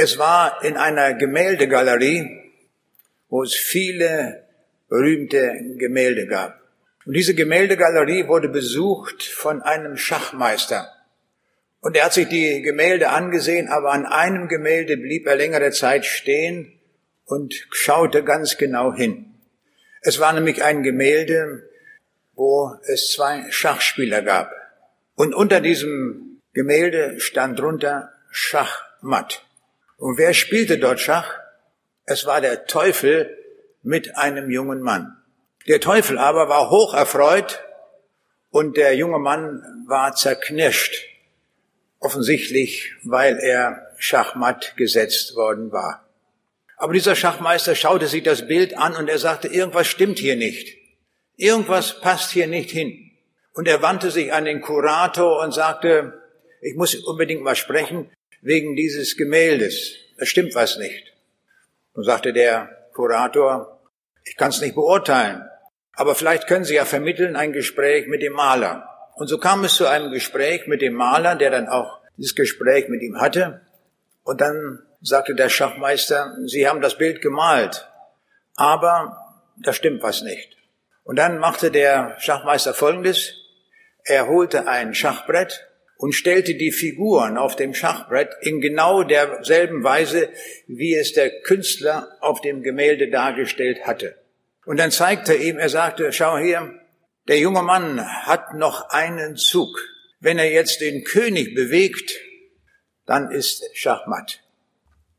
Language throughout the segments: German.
Es war in einer Gemäldegalerie, wo es viele berühmte Gemälde gab. Und diese Gemäldegalerie wurde besucht von einem Schachmeister. Und er hat sich die Gemälde angesehen, aber an einem Gemälde blieb er längere Zeit stehen und schaute ganz genau hin. Es war nämlich ein Gemälde, wo es zwei Schachspieler gab. Und unter diesem Gemälde stand drunter Schachmatt. Und wer spielte dort Schach? Es war der Teufel mit einem jungen Mann. Der Teufel aber war hoch erfreut und der junge Mann war zerknirscht offensichtlich weil er Schachmatt gesetzt worden war. Aber dieser Schachmeister schaute sich das Bild an und er sagte, irgendwas stimmt hier nicht. Irgendwas passt hier nicht hin. Und er wandte sich an den Kurator und sagte, ich muss unbedingt mal sprechen wegen dieses Gemäldes. Da stimmt was nicht. Und sagte der Kurator, ich kann es nicht beurteilen, aber vielleicht können Sie ja vermitteln ein Gespräch mit dem Maler. Und so kam es zu einem Gespräch mit dem Maler, der dann auch dieses Gespräch mit ihm hatte. Und dann sagte der Schachmeister, Sie haben das Bild gemalt, aber da stimmt was nicht. Und dann machte der Schachmeister Folgendes. Er holte ein Schachbrett und stellte die Figuren auf dem Schachbrett in genau derselben Weise, wie es der Künstler auf dem Gemälde dargestellt hatte. Und dann zeigte er ihm, er sagte, schau hier, der junge Mann hat noch einen Zug. Wenn er jetzt den König bewegt, dann ist Schachmatt.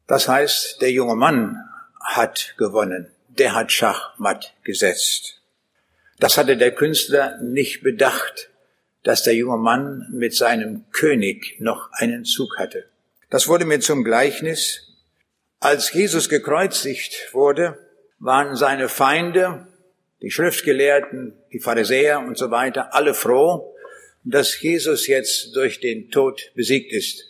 Das heißt, der junge Mann hat gewonnen. Der hat Schachmatt gesetzt. Das hatte der Künstler nicht bedacht, dass der junge Mann mit seinem König noch einen Zug hatte. Das wurde mir zum Gleichnis. Als Jesus gekreuzigt wurde, waren seine Feinde die Schriftgelehrten, die Pharisäer und so weiter, alle froh, dass Jesus jetzt durch den Tod besiegt ist.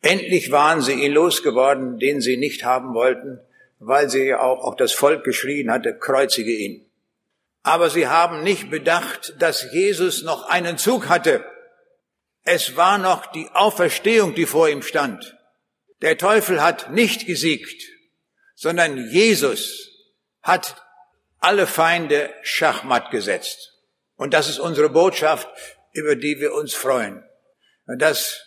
Endlich waren sie ihn losgeworden, den sie nicht haben wollten, weil sie auch, auch das Volk geschrien hatte, kreuzige ihn. Aber sie haben nicht bedacht, dass Jesus noch einen Zug hatte. Es war noch die Auferstehung, die vor ihm stand. Der Teufel hat nicht gesiegt, sondern Jesus hat alle Feinde schachmatt gesetzt. Und das ist unsere Botschaft, über die wir uns freuen. Dass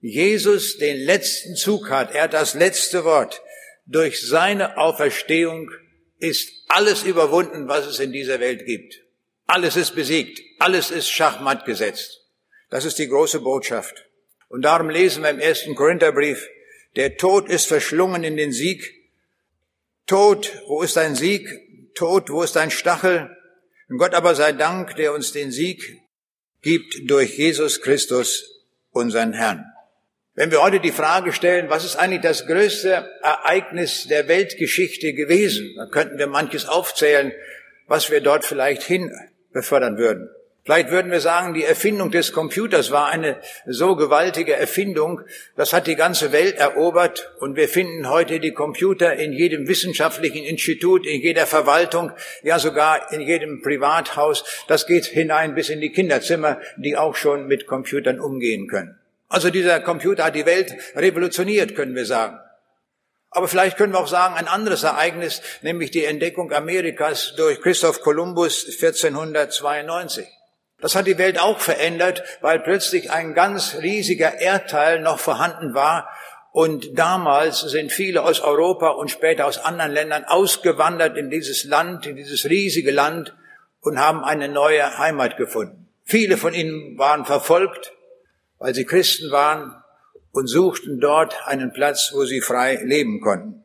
Jesus den letzten Zug hat, er hat das letzte Wort. Durch seine Auferstehung ist alles überwunden, was es in dieser Welt gibt. Alles ist besiegt, alles ist schachmatt gesetzt. Das ist die große Botschaft. Und darum lesen wir im ersten Korintherbrief, der Tod ist verschlungen in den Sieg. Tod, wo ist dein Sieg? Tod, wo ist dein Stachel? Und Gott aber sei Dank, der uns den Sieg gibt durch Jesus Christus, unseren Herrn. Wenn wir heute die Frage stellen, was ist eigentlich das größte Ereignis der Weltgeschichte gewesen, dann könnten wir manches aufzählen, was wir dort vielleicht hin befördern würden. Vielleicht würden wir sagen, die Erfindung des Computers war eine so gewaltige Erfindung, das hat die ganze Welt erobert und wir finden heute die Computer in jedem wissenschaftlichen Institut, in jeder Verwaltung, ja sogar in jedem Privathaus. Das geht hinein bis in die Kinderzimmer, die auch schon mit Computern umgehen können. Also dieser Computer hat die Welt revolutioniert, können wir sagen. Aber vielleicht können wir auch sagen, ein anderes Ereignis, nämlich die Entdeckung Amerikas durch Christoph Kolumbus 1492. Das hat die Welt auch verändert, weil plötzlich ein ganz riesiger Erdteil noch vorhanden war. Und damals sind viele aus Europa und später aus anderen Ländern ausgewandert in dieses Land, in dieses riesige Land und haben eine neue Heimat gefunden. Viele von ihnen waren verfolgt, weil sie Christen waren und suchten dort einen Platz, wo sie frei leben konnten.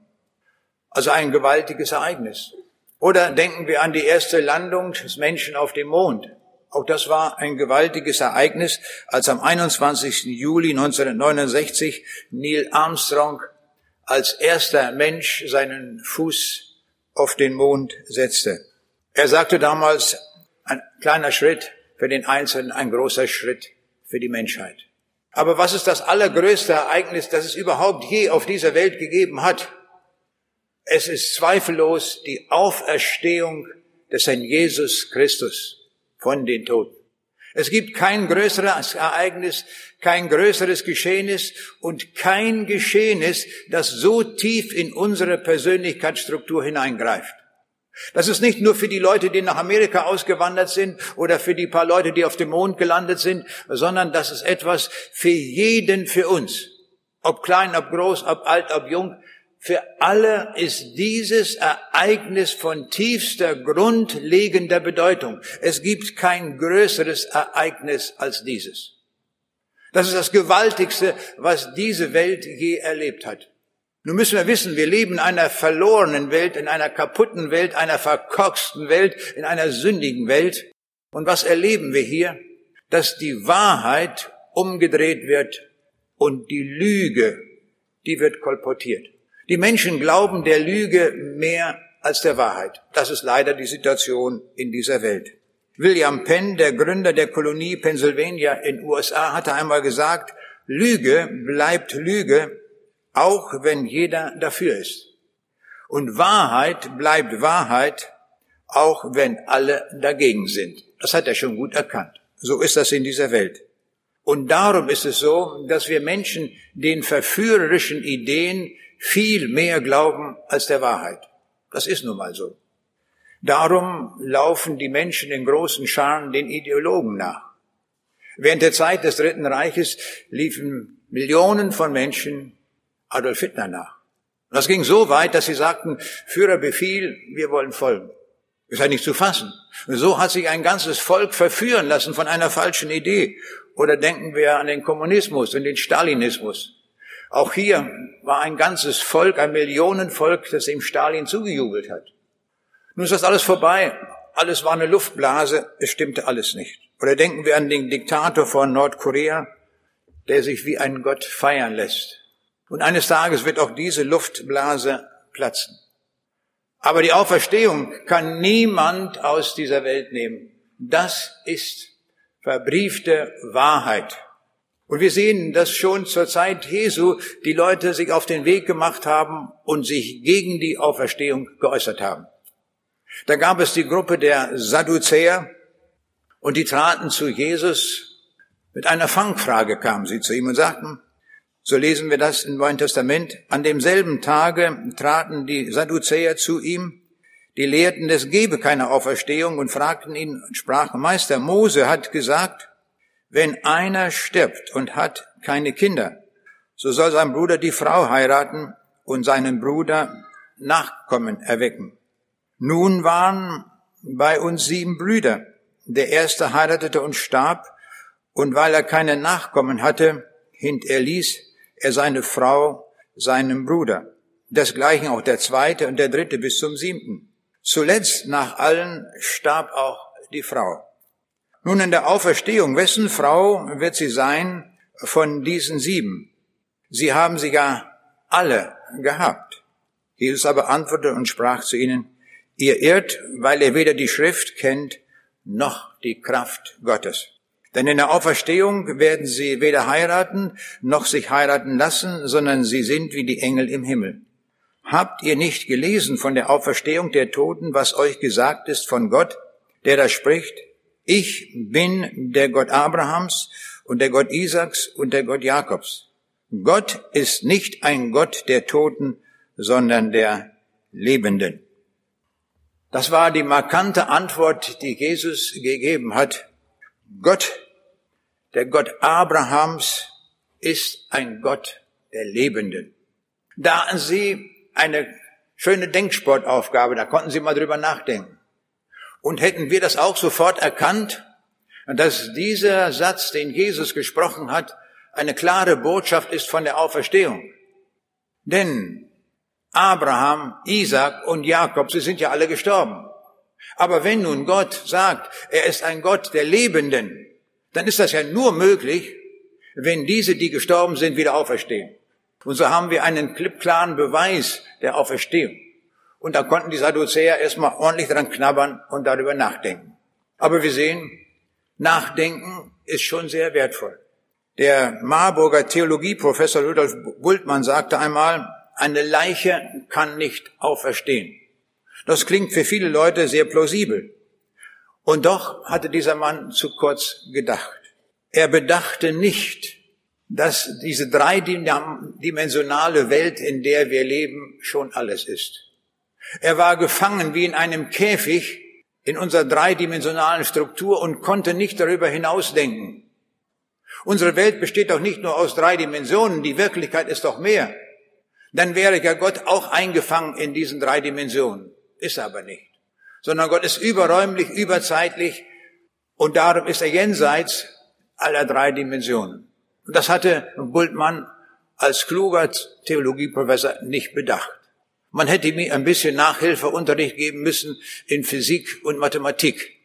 Also ein gewaltiges Ereignis. Oder denken wir an die erste Landung des Menschen auf dem Mond. Auch das war ein gewaltiges Ereignis, als am 21. Juli 1969 Neil Armstrong als erster Mensch seinen Fuß auf den Mond setzte. Er sagte damals, ein kleiner Schritt für den Einzelnen, ein großer Schritt für die Menschheit. Aber was ist das allergrößte Ereignis, das es überhaupt je auf dieser Welt gegeben hat? Es ist zweifellos die Auferstehung des Herrn Jesus Christus von den Toten. Es gibt kein größeres Ereignis, kein größeres Geschehnis und kein Geschehnis, das so tief in unsere Persönlichkeitsstruktur hineingreift. Das ist nicht nur für die Leute, die nach Amerika ausgewandert sind oder für die paar Leute, die auf dem Mond gelandet sind, sondern das ist etwas für jeden, für uns. Ob klein, ob groß, ob alt, ob jung. Für alle ist dieses Ereignis von tiefster, grundlegender Bedeutung. Es gibt kein größeres Ereignis als dieses. Das ist das Gewaltigste, was diese Welt je erlebt hat. Nun müssen wir wissen, wir leben in einer verlorenen Welt, in einer kaputten Welt, einer verkorksten Welt, in einer sündigen Welt. Und was erleben wir hier? Dass die Wahrheit umgedreht wird und die Lüge, die wird kolportiert. Die Menschen glauben der Lüge mehr als der Wahrheit. Das ist leider die Situation in dieser Welt. William Penn, der Gründer der Kolonie Pennsylvania in USA, hatte einmal gesagt, Lüge bleibt Lüge, auch wenn jeder dafür ist. Und Wahrheit bleibt Wahrheit, auch wenn alle dagegen sind. Das hat er schon gut erkannt. So ist das in dieser Welt. Und darum ist es so, dass wir Menschen den verführerischen Ideen viel mehr glauben als der Wahrheit. Das ist nun mal so. Darum laufen die Menschen in großen Scharen den Ideologen nach. Während der Zeit des Dritten Reiches liefen Millionen von Menschen Adolf Hitler nach. Und das ging so weit, dass sie sagten, Führer Befehl, wir wollen folgen. Ist ja nicht zu fassen. Und so hat sich ein ganzes Volk verführen lassen von einer falschen Idee. Oder denken wir an den Kommunismus und den Stalinismus. Auch hier war ein ganzes Volk, ein Millionenvolk, das dem Stalin zugejubelt hat. Nun ist das alles vorbei. Alles war eine Luftblase. Es stimmte alles nicht. Oder denken wir an den Diktator von Nordkorea, der sich wie ein Gott feiern lässt. Und eines Tages wird auch diese Luftblase platzen. Aber die Auferstehung kann niemand aus dieser Welt nehmen. Das ist verbriefte Wahrheit. Und wir sehen, dass schon zur Zeit Jesu die Leute sich auf den Weg gemacht haben und sich gegen die Auferstehung geäußert haben. Da gab es die Gruppe der Sadduzäer und die traten zu Jesus. Mit einer Fangfrage kamen sie zu ihm und sagten, so lesen wir das im Neuen Testament. An demselben Tage traten die Sadduzäer zu ihm, die lehrten, es gebe keine Auferstehung und fragten ihn und sprachen, Meister, Mose hat gesagt, wenn einer stirbt und hat keine Kinder, so soll sein Bruder die Frau heiraten und seinen Bruder Nachkommen erwecken. Nun waren bei uns sieben Brüder. Der erste heiratete und starb, und weil er keine Nachkommen hatte, hinterließ er seine Frau seinem Bruder. Desgleichen auch der zweite und der dritte bis zum siebten. Zuletzt nach allen starb auch die Frau. Nun in der Auferstehung, wessen Frau wird sie sein von diesen sieben? Sie haben sie ja alle gehabt. Jesus aber antwortete und sprach zu ihnen, ihr irrt, weil ihr weder die Schrift kennt, noch die Kraft Gottes. Denn in der Auferstehung werden sie weder heiraten noch sich heiraten lassen, sondern sie sind wie die Engel im Himmel. Habt ihr nicht gelesen von der Auferstehung der Toten, was euch gesagt ist von Gott, der da spricht, ich bin der Gott Abrahams und der Gott Isaaks und der Gott Jakobs. Gott ist nicht ein Gott der Toten, sondern der Lebenden. Das war die markante Antwort, die Jesus gegeben hat Gott, der Gott Abrahams, ist ein Gott der Lebenden. Da hatten Sie eine schöne Denksportaufgabe, da konnten Sie mal drüber nachdenken. Und hätten wir das auch sofort erkannt, dass dieser Satz, den Jesus gesprochen hat, eine klare Botschaft ist von der Auferstehung. Denn Abraham, Isaac und Jakob, sie sind ja alle gestorben. Aber wenn nun Gott sagt, er ist ein Gott der Lebenden, dann ist das ja nur möglich, wenn diese, die gestorben sind, wieder auferstehen. Und so haben wir einen klippklaren Beweis der Auferstehung. Und da konnten die Sadduzäer erstmal ordentlich dran knabbern und darüber nachdenken. Aber wir sehen, Nachdenken ist schon sehr wertvoll. Der Marburger Theologieprofessor Rudolf Bultmann sagte einmal, eine Leiche kann nicht auferstehen. Das klingt für viele Leute sehr plausibel. Und doch hatte dieser Mann zu kurz gedacht. Er bedachte nicht, dass diese dreidimensionale Welt, in der wir leben, schon alles ist. Er war gefangen wie in einem Käfig in unserer dreidimensionalen Struktur und konnte nicht darüber hinausdenken. Unsere Welt besteht doch nicht nur aus drei Dimensionen, die Wirklichkeit ist doch mehr. Dann wäre ja Gott auch eingefangen in diesen drei Dimensionen. Ist aber nicht. Sondern Gott ist überräumlich, überzeitlich und darum ist er jenseits aller drei Dimensionen. Und das hatte Bultmann als kluger Theologieprofessor nicht bedacht. Man hätte mir ein bisschen Nachhilfeunterricht geben müssen in Physik und Mathematik.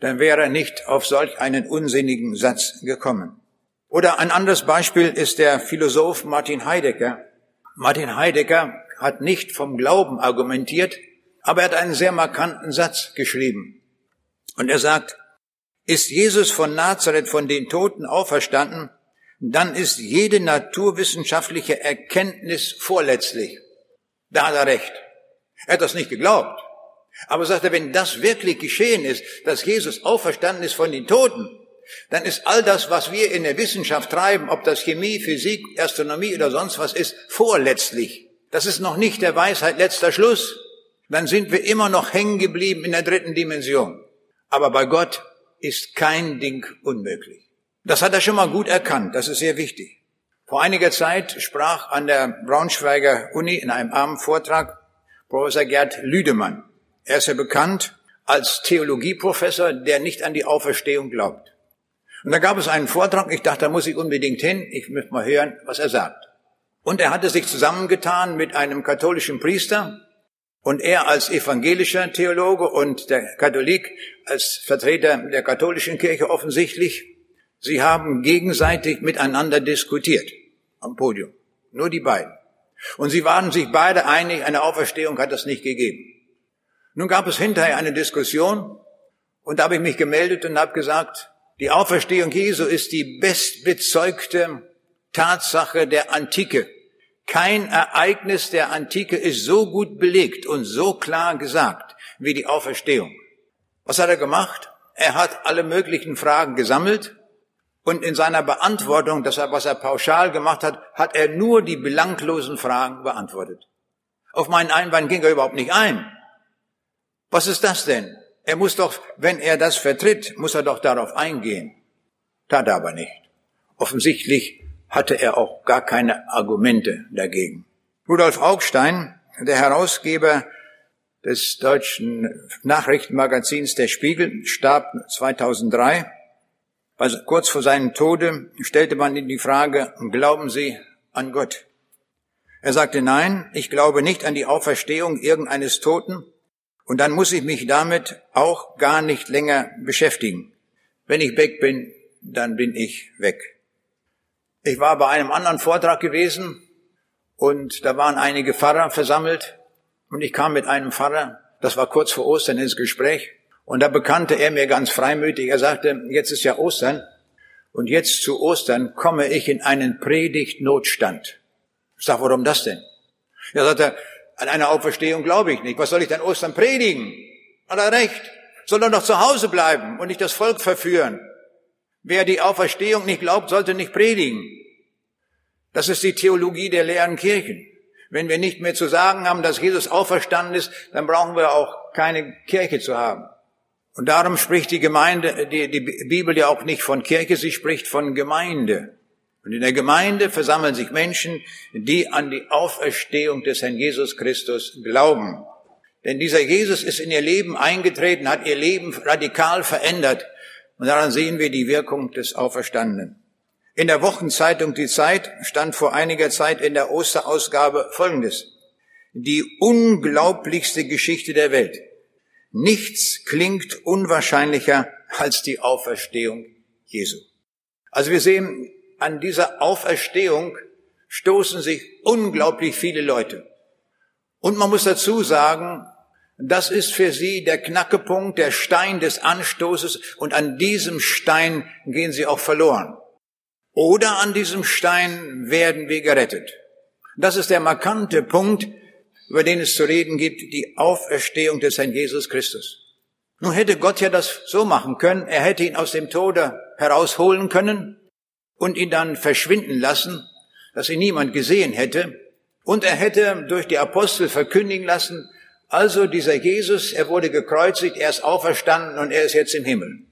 Dann wäre er nicht auf solch einen unsinnigen Satz gekommen. Oder ein anderes Beispiel ist der Philosoph Martin Heidegger. Martin Heidegger hat nicht vom Glauben argumentiert, aber er hat einen sehr markanten Satz geschrieben. Und er sagt, ist Jesus von Nazareth von den Toten auferstanden, dann ist jede naturwissenschaftliche Erkenntnis vorletzlich. Da hat er recht. Er hat das nicht geglaubt. Aber sagt er, wenn das wirklich geschehen ist, dass Jesus auferstanden ist von den Toten, dann ist all das, was wir in der Wissenschaft treiben, ob das Chemie, Physik, Astronomie oder sonst was ist, vorletztlich. Das ist noch nicht der Weisheit letzter Schluss. Dann sind wir immer noch hängen geblieben in der dritten Dimension. Aber bei Gott ist kein Ding unmöglich. Das hat er schon mal gut erkannt. Das ist sehr wichtig. Vor einiger Zeit sprach an der Braunschweiger Uni in einem armen Vortrag Professor Gerd Lüdemann. Er ist ja bekannt als Theologieprofessor, der nicht an die Auferstehung glaubt. Und da gab es einen Vortrag, ich dachte, da muss ich unbedingt hin, ich möchte mal hören, was er sagt. Und er hatte sich zusammengetan mit einem katholischen Priester und er als evangelischer Theologe und der Katholik als Vertreter der katholischen Kirche offensichtlich. Sie haben gegenseitig miteinander diskutiert am Podium. Nur die beiden. Und sie waren sich beide einig, eine Auferstehung hat es nicht gegeben. Nun gab es hinterher eine Diskussion und da habe ich mich gemeldet und habe gesagt, die Auferstehung Jesu ist die bestbezeugte Tatsache der Antike. Kein Ereignis der Antike ist so gut belegt und so klar gesagt wie die Auferstehung. Was hat er gemacht? Er hat alle möglichen Fragen gesammelt und in seiner Beantwortung, das was er pauschal gemacht hat, hat er nur die belanglosen Fragen beantwortet. Auf meinen Einwand ging er überhaupt nicht ein. Was ist das denn? Er muss doch, wenn er das vertritt, muss er doch darauf eingehen. Tat er aber nicht. Offensichtlich hatte er auch gar keine Argumente dagegen. Rudolf Augstein, der Herausgeber des deutschen Nachrichtenmagazins Der Spiegel, starb 2003. Also kurz vor seinem Tode stellte man ihm die Frage, glauben Sie an Gott? Er sagte, nein, ich glaube nicht an die Auferstehung irgendeines Toten, und dann muss ich mich damit auch gar nicht länger beschäftigen. Wenn ich weg bin, dann bin ich weg. Ich war bei einem anderen Vortrag gewesen und da waren einige Pfarrer versammelt und ich kam mit einem Pfarrer, das war kurz vor Ostern ins Gespräch und da bekannte er mir ganz freimütig, er sagte, jetzt ist ja Ostern und jetzt zu Ostern komme ich in einen Predigtnotstand. Ich sag, warum das denn? Er sagte, an eine Auferstehung glaube ich nicht. Was soll ich denn Ostern predigen? Hat er recht. Soll er noch zu Hause bleiben und nicht das Volk verführen. Wer die Auferstehung nicht glaubt, sollte nicht predigen. Das ist die Theologie der leeren Kirchen. Wenn wir nicht mehr zu sagen haben, dass Jesus auferstanden ist, dann brauchen wir auch keine Kirche zu haben. Und darum spricht die Gemeinde, die, die Bibel ja auch nicht von Kirche, sie spricht von Gemeinde. Und in der Gemeinde versammeln sich Menschen, die an die Auferstehung des Herrn Jesus Christus glauben. Denn dieser Jesus ist in ihr Leben eingetreten, hat ihr Leben radikal verändert. Und daran sehen wir die Wirkung des Auferstandenen. In der Wochenzeitung Die Zeit stand vor einiger Zeit in der Osterausgabe Folgendes. Die unglaublichste Geschichte der Welt. Nichts klingt unwahrscheinlicher als die Auferstehung Jesu. Also wir sehen, an dieser Auferstehung stoßen sich unglaublich viele Leute. Und man muss dazu sagen, das ist für sie der Knackepunkt, der Stein des Anstoßes und an diesem Stein gehen sie auch verloren. Oder an diesem Stein werden wir gerettet. Das ist der markante Punkt, über den es zu reden gibt, die Auferstehung des Herrn Jesus Christus. Nun hätte Gott ja das so machen können, er hätte ihn aus dem Tode herausholen können und ihn dann verschwinden lassen, dass ihn niemand gesehen hätte. Und er hätte durch die Apostel verkündigen lassen, also dieser Jesus, er wurde gekreuzigt, er ist auferstanden und er ist jetzt im Himmel.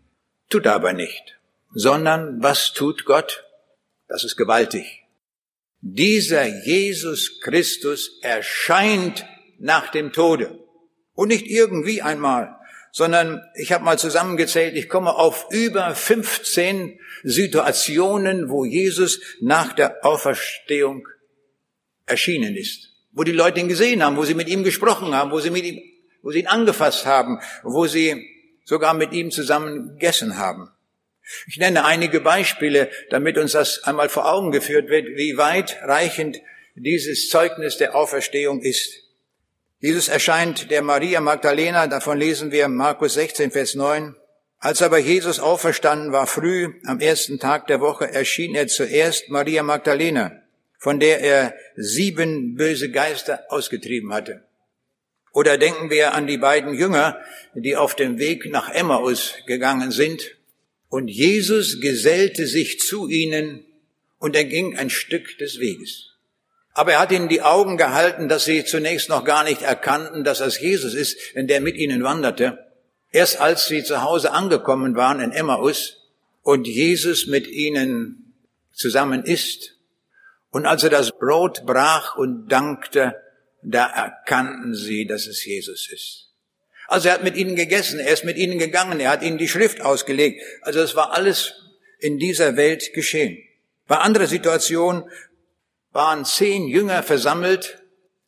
Tut aber nicht. Sondern was tut Gott? Das ist gewaltig. Dieser Jesus Christus erscheint nach dem Tode. Und nicht irgendwie einmal, sondern ich habe mal zusammengezählt, ich komme auf über 15 Situationen, wo Jesus nach der Auferstehung erschienen ist. Wo die Leute ihn gesehen haben, wo sie mit ihm gesprochen haben, wo sie, mit ihm, wo sie ihn angefasst haben, wo sie sogar mit ihm zusammen gegessen haben. Ich nenne einige Beispiele, damit uns das einmal vor Augen geführt wird, wie weit reichend dieses Zeugnis der Auferstehung ist. Jesus erscheint der Maria Magdalena, davon lesen wir Markus 16, Vers 9. Als aber Jesus auferstanden war früh, am ersten Tag der Woche, erschien er zuerst Maria Magdalena, von der er sieben böse Geister ausgetrieben hatte. Oder denken wir an die beiden Jünger, die auf dem Weg nach Emmaus gegangen sind. Und Jesus gesellte sich zu ihnen und er ging ein Stück des Weges. Aber er hat ihnen die Augen gehalten, dass sie zunächst noch gar nicht erkannten, dass es Jesus ist, der mit ihnen wanderte. Erst als sie zu Hause angekommen waren in Emmaus und Jesus mit ihnen zusammen isst und als er das Brot brach und dankte, da erkannten sie, dass es Jesus ist. Also er hat mit ihnen gegessen, er ist mit ihnen gegangen, er hat ihnen die Schrift ausgelegt. Also es war alles in dieser Welt geschehen. Bei anderer Situation waren zehn Jünger versammelt.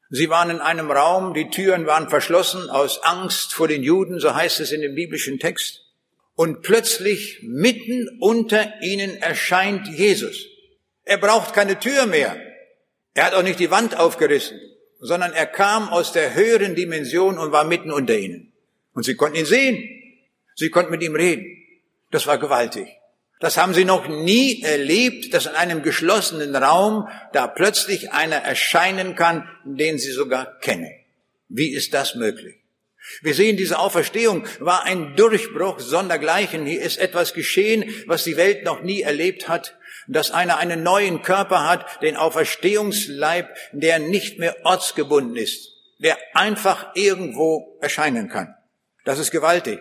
Sie waren in einem Raum, die Türen waren verschlossen aus Angst vor den Juden, so heißt es in dem biblischen Text. Und plötzlich mitten unter ihnen erscheint Jesus. Er braucht keine Tür mehr. Er hat auch nicht die Wand aufgerissen, sondern er kam aus der höheren Dimension und war mitten unter ihnen. Und sie konnten ihn sehen. Sie konnten mit ihm reden. Das war gewaltig. Das haben sie noch nie erlebt, dass in einem geschlossenen Raum da plötzlich einer erscheinen kann, den sie sogar kennen. Wie ist das möglich? Wir sehen, diese Auferstehung war ein Durchbruch sondergleichen. Hier ist etwas geschehen, was die Welt noch nie erlebt hat, dass einer einen neuen Körper hat, den Auferstehungsleib, der nicht mehr ortsgebunden ist, der einfach irgendwo erscheinen kann. Das ist gewaltig.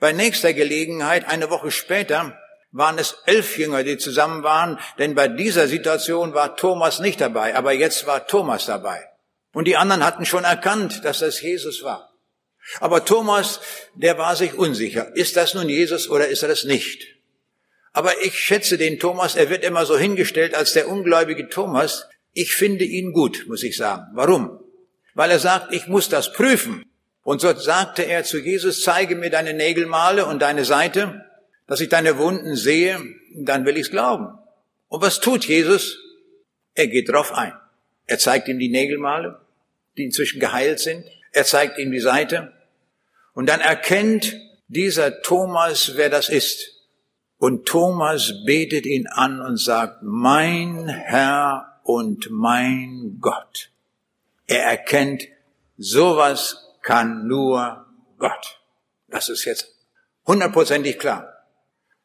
Bei nächster Gelegenheit, eine Woche später, waren es elf Jünger, die zusammen waren, denn bei dieser Situation war Thomas nicht dabei, aber jetzt war Thomas dabei. Und die anderen hatten schon erkannt, dass das Jesus war. Aber Thomas, der war sich unsicher. Ist das nun Jesus oder ist er das nicht? Aber ich schätze den Thomas, er wird immer so hingestellt als der ungläubige Thomas. Ich finde ihn gut, muss ich sagen. Warum? Weil er sagt, ich muss das prüfen. Und so sagte er zu Jesus, zeige mir deine Nägelmale und deine Seite dass ich deine Wunden sehe, dann will ich's glauben. Und was tut Jesus? Er geht drauf ein. Er zeigt ihm die Nägelmale, die inzwischen geheilt sind. Er zeigt ihm die Seite. Und dann erkennt dieser Thomas, wer das ist. Und Thomas betet ihn an und sagt, mein Herr und mein Gott. Er erkennt, sowas kann nur Gott. Das ist jetzt hundertprozentig klar.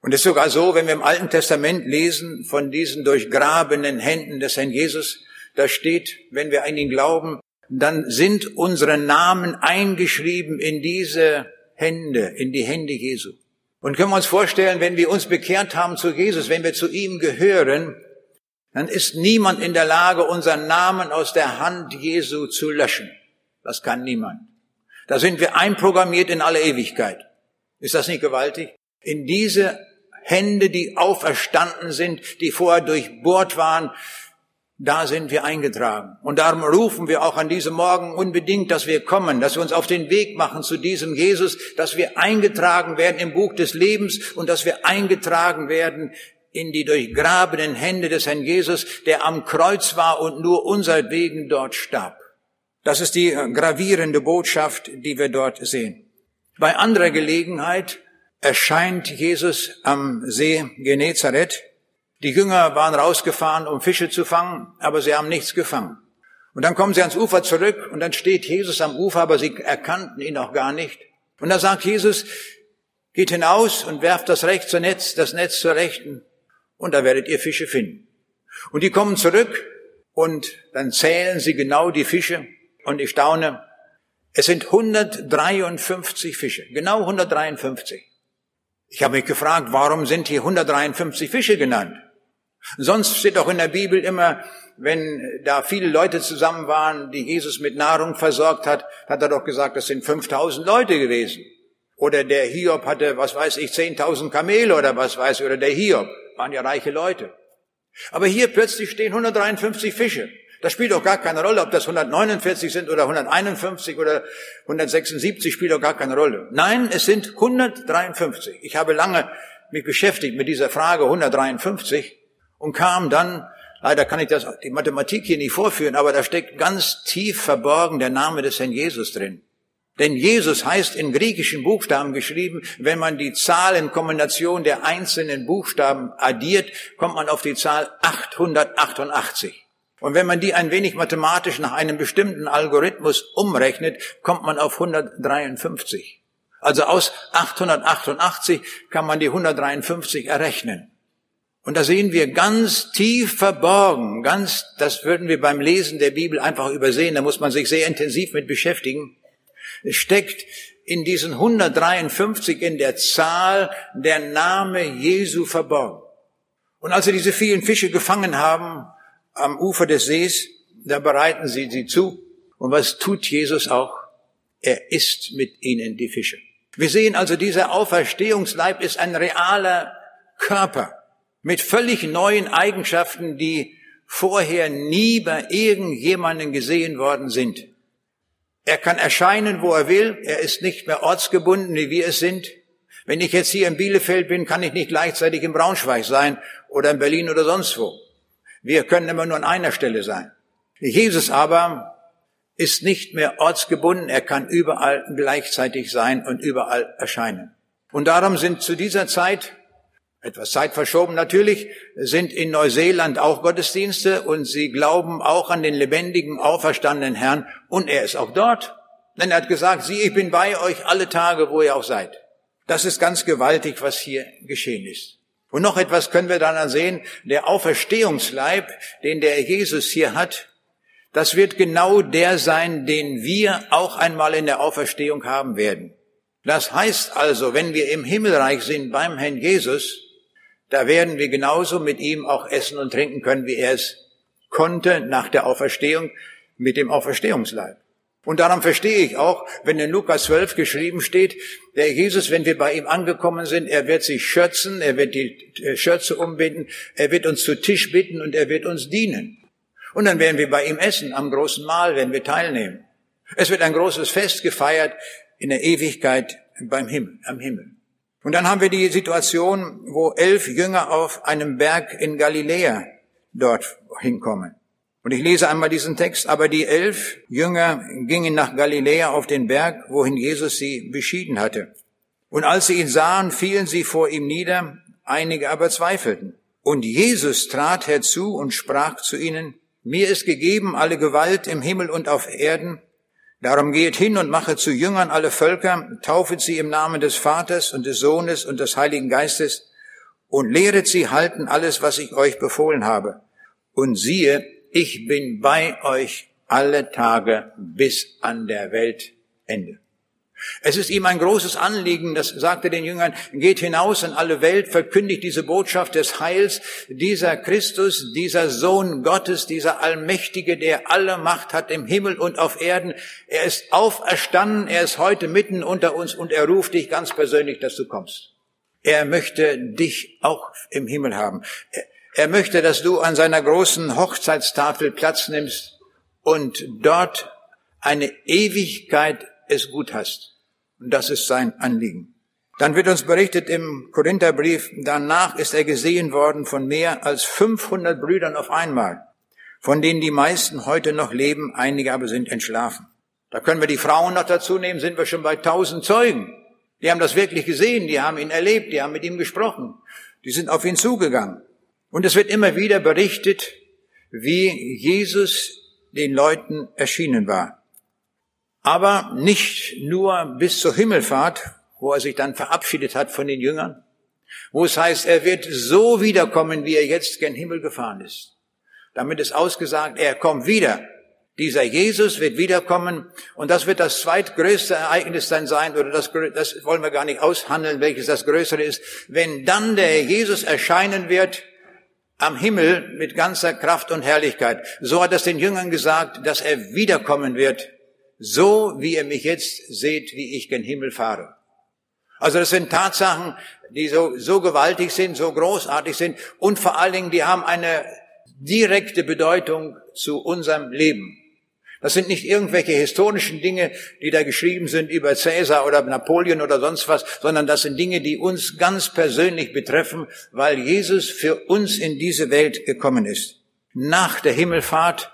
Und es ist sogar so, wenn wir im Alten Testament lesen von diesen durchgrabenen Händen des Herrn Jesus, da steht, wenn wir an ihn glauben, dann sind unsere Namen eingeschrieben in diese Hände, in die Hände Jesu. Und können wir uns vorstellen, wenn wir uns bekehrt haben zu Jesus, wenn wir zu ihm gehören, dann ist niemand in der Lage, unseren Namen aus der Hand Jesu zu löschen. Das kann niemand. Da sind wir einprogrammiert in alle Ewigkeit. Ist das nicht gewaltig? In diese Hände, die auferstanden sind, die vorher durchbohrt waren, da sind wir eingetragen. Und darum rufen wir auch an diesem Morgen unbedingt, dass wir kommen, dass wir uns auf den Weg machen zu diesem Jesus, dass wir eingetragen werden im Buch des Lebens und dass wir eingetragen werden in die durchgrabenen Hände des Herrn Jesus, der am Kreuz war und nur unser Wegen dort starb. Das ist die gravierende Botschaft, die wir dort sehen. Bei anderer Gelegenheit erscheint Jesus am See Genezareth. Die Jünger waren rausgefahren, um Fische zu fangen, aber sie haben nichts gefangen. Und dann kommen sie ans Ufer zurück und dann steht Jesus am Ufer, aber sie erkannten ihn auch gar nicht. Und da sagt Jesus, geht hinaus und werft das rechte Netz, das Netz zur rechten, und da werdet ihr Fische finden. Und die kommen zurück und dann zählen sie genau die Fische und ich staune, es sind 153 Fische, genau 153. Ich habe mich gefragt, warum sind hier 153 Fische genannt? Sonst steht auch in der Bibel immer, wenn da viele Leute zusammen waren, die Jesus mit Nahrung versorgt hat, hat er doch gesagt, das sind 5000 Leute gewesen. Oder der Hiob hatte, was weiß ich, 10.000 Kamele oder was weiß ich, oder der Hiob, waren ja reiche Leute. Aber hier plötzlich stehen 153 Fische. Das spielt doch gar keine Rolle, ob das 149 sind oder 151 oder 176 spielt doch gar keine Rolle. Nein, es sind 153. Ich habe lange mich beschäftigt mit dieser Frage 153 und kam dann, leider kann ich das, die Mathematik hier nicht vorführen, aber da steckt ganz tief verborgen der Name des Herrn Jesus drin. Denn Jesus heißt in griechischen Buchstaben geschrieben, wenn man die Zahl in Kombination der einzelnen Buchstaben addiert, kommt man auf die Zahl 888. Und wenn man die ein wenig mathematisch nach einem bestimmten Algorithmus umrechnet, kommt man auf 153. Also aus 888 kann man die 153 errechnen. Und da sehen wir ganz tief verborgen, ganz, das würden wir beim Lesen der Bibel einfach übersehen, da muss man sich sehr intensiv mit beschäftigen. Es steckt in diesen 153 in der Zahl der Name Jesu verborgen. Und als sie diese vielen Fische gefangen haben, am Ufer des Sees, da bereiten sie sie zu. Und was tut Jesus auch? Er isst mit ihnen die Fische. Wir sehen also, dieser Auferstehungsleib ist ein realer Körper mit völlig neuen Eigenschaften, die vorher nie bei irgendjemanden gesehen worden sind. Er kann erscheinen, wo er will. Er ist nicht mehr ortsgebunden, wie wir es sind. Wenn ich jetzt hier in Bielefeld bin, kann ich nicht gleichzeitig in Braunschweig sein oder in Berlin oder sonst wo. Wir können immer nur an einer Stelle sein. Jesus aber ist nicht mehr ortsgebunden. Er kann überall gleichzeitig sein und überall erscheinen. Und darum sind zu dieser Zeit etwas Zeit verschoben natürlich, sind in Neuseeland auch Gottesdienste und sie glauben auch an den lebendigen, auferstandenen Herrn und er ist auch dort. Denn er hat gesagt, sieh, ich bin bei euch alle Tage, wo ihr auch seid. Das ist ganz gewaltig, was hier geschehen ist. Und noch etwas können wir dann sehen, der Auferstehungsleib, den der Jesus hier hat, das wird genau der sein, den wir auch einmal in der Auferstehung haben werden. Das heißt also, wenn wir im Himmelreich sind beim Herrn Jesus, da werden wir genauso mit ihm auch essen und trinken können, wie er es konnte nach der Auferstehung mit dem Auferstehungsleib. Und darum verstehe ich auch, wenn in Lukas 12 geschrieben steht, der Jesus, wenn wir bei ihm angekommen sind, er wird sich schürzen, er wird die äh, Schürze umbinden, er wird uns zu Tisch bitten und er wird uns dienen. Und dann werden wir bei ihm essen, am großen Mahl werden wir teilnehmen. Es wird ein großes Fest gefeiert in der Ewigkeit beim Himmel, am Himmel. Und dann haben wir die Situation, wo elf Jünger auf einem Berg in Galiläa dort hinkommen. Und ich lese einmal diesen Text. Aber die elf Jünger gingen nach Galiläa auf den Berg, wohin Jesus sie beschieden hatte. Und als sie ihn sahen, fielen sie vor ihm nieder, einige aber zweifelten. Und Jesus trat herzu und sprach zu ihnen, mir ist gegeben alle Gewalt im Himmel und auf Erden. Darum geht hin und mache zu Jüngern alle Völker, taufet sie im Namen des Vaters und des Sohnes und des Heiligen Geistes und lehret sie halten alles, was ich euch befohlen habe. Und siehe, ich bin bei euch alle Tage bis an der Weltende. Es ist ihm ein großes Anliegen, das sagte den Jüngern, geht hinaus in alle Welt, verkündigt diese Botschaft des Heils, dieser Christus, dieser Sohn Gottes, dieser Allmächtige, der alle Macht hat im Himmel und auf Erden. Er ist auferstanden, er ist heute mitten unter uns und er ruft dich ganz persönlich, dass du kommst. Er möchte dich auch im Himmel haben. Er möchte, dass du an seiner großen Hochzeitstafel Platz nimmst und dort eine Ewigkeit es gut hast. Und das ist sein Anliegen. Dann wird uns berichtet im Korintherbrief, danach ist er gesehen worden von mehr als 500 Brüdern auf einmal, von denen die meisten heute noch leben, einige aber sind entschlafen. Da können wir die Frauen noch dazu nehmen, sind wir schon bei tausend Zeugen. Die haben das wirklich gesehen, die haben ihn erlebt, die haben mit ihm gesprochen, die sind auf ihn zugegangen. Und es wird immer wieder berichtet, wie Jesus den Leuten erschienen war. Aber nicht nur bis zur Himmelfahrt, wo er sich dann verabschiedet hat von den Jüngern, wo es heißt, er wird so wiederkommen, wie er jetzt gen Himmel gefahren ist. Damit ist ausgesagt, er kommt wieder. Dieser Jesus wird wiederkommen und das wird das zweitgrößte Ereignis dann sein, oder das, das wollen wir gar nicht aushandeln, welches das größere ist, wenn dann der Jesus erscheinen wird am Himmel mit ganzer Kraft und Herrlichkeit. So hat es den Jüngern gesagt, dass er wiederkommen wird, so wie ihr mich jetzt seht, wie ich gen Himmel fahre. Also das sind Tatsachen, die so, so gewaltig sind, so großartig sind und vor allen Dingen, die haben eine direkte Bedeutung zu unserem Leben. Das sind nicht irgendwelche historischen Dinge, die da geschrieben sind über Cäsar oder Napoleon oder sonst was, sondern das sind Dinge, die uns ganz persönlich betreffen, weil Jesus für uns in diese Welt gekommen ist. Nach der Himmelfahrt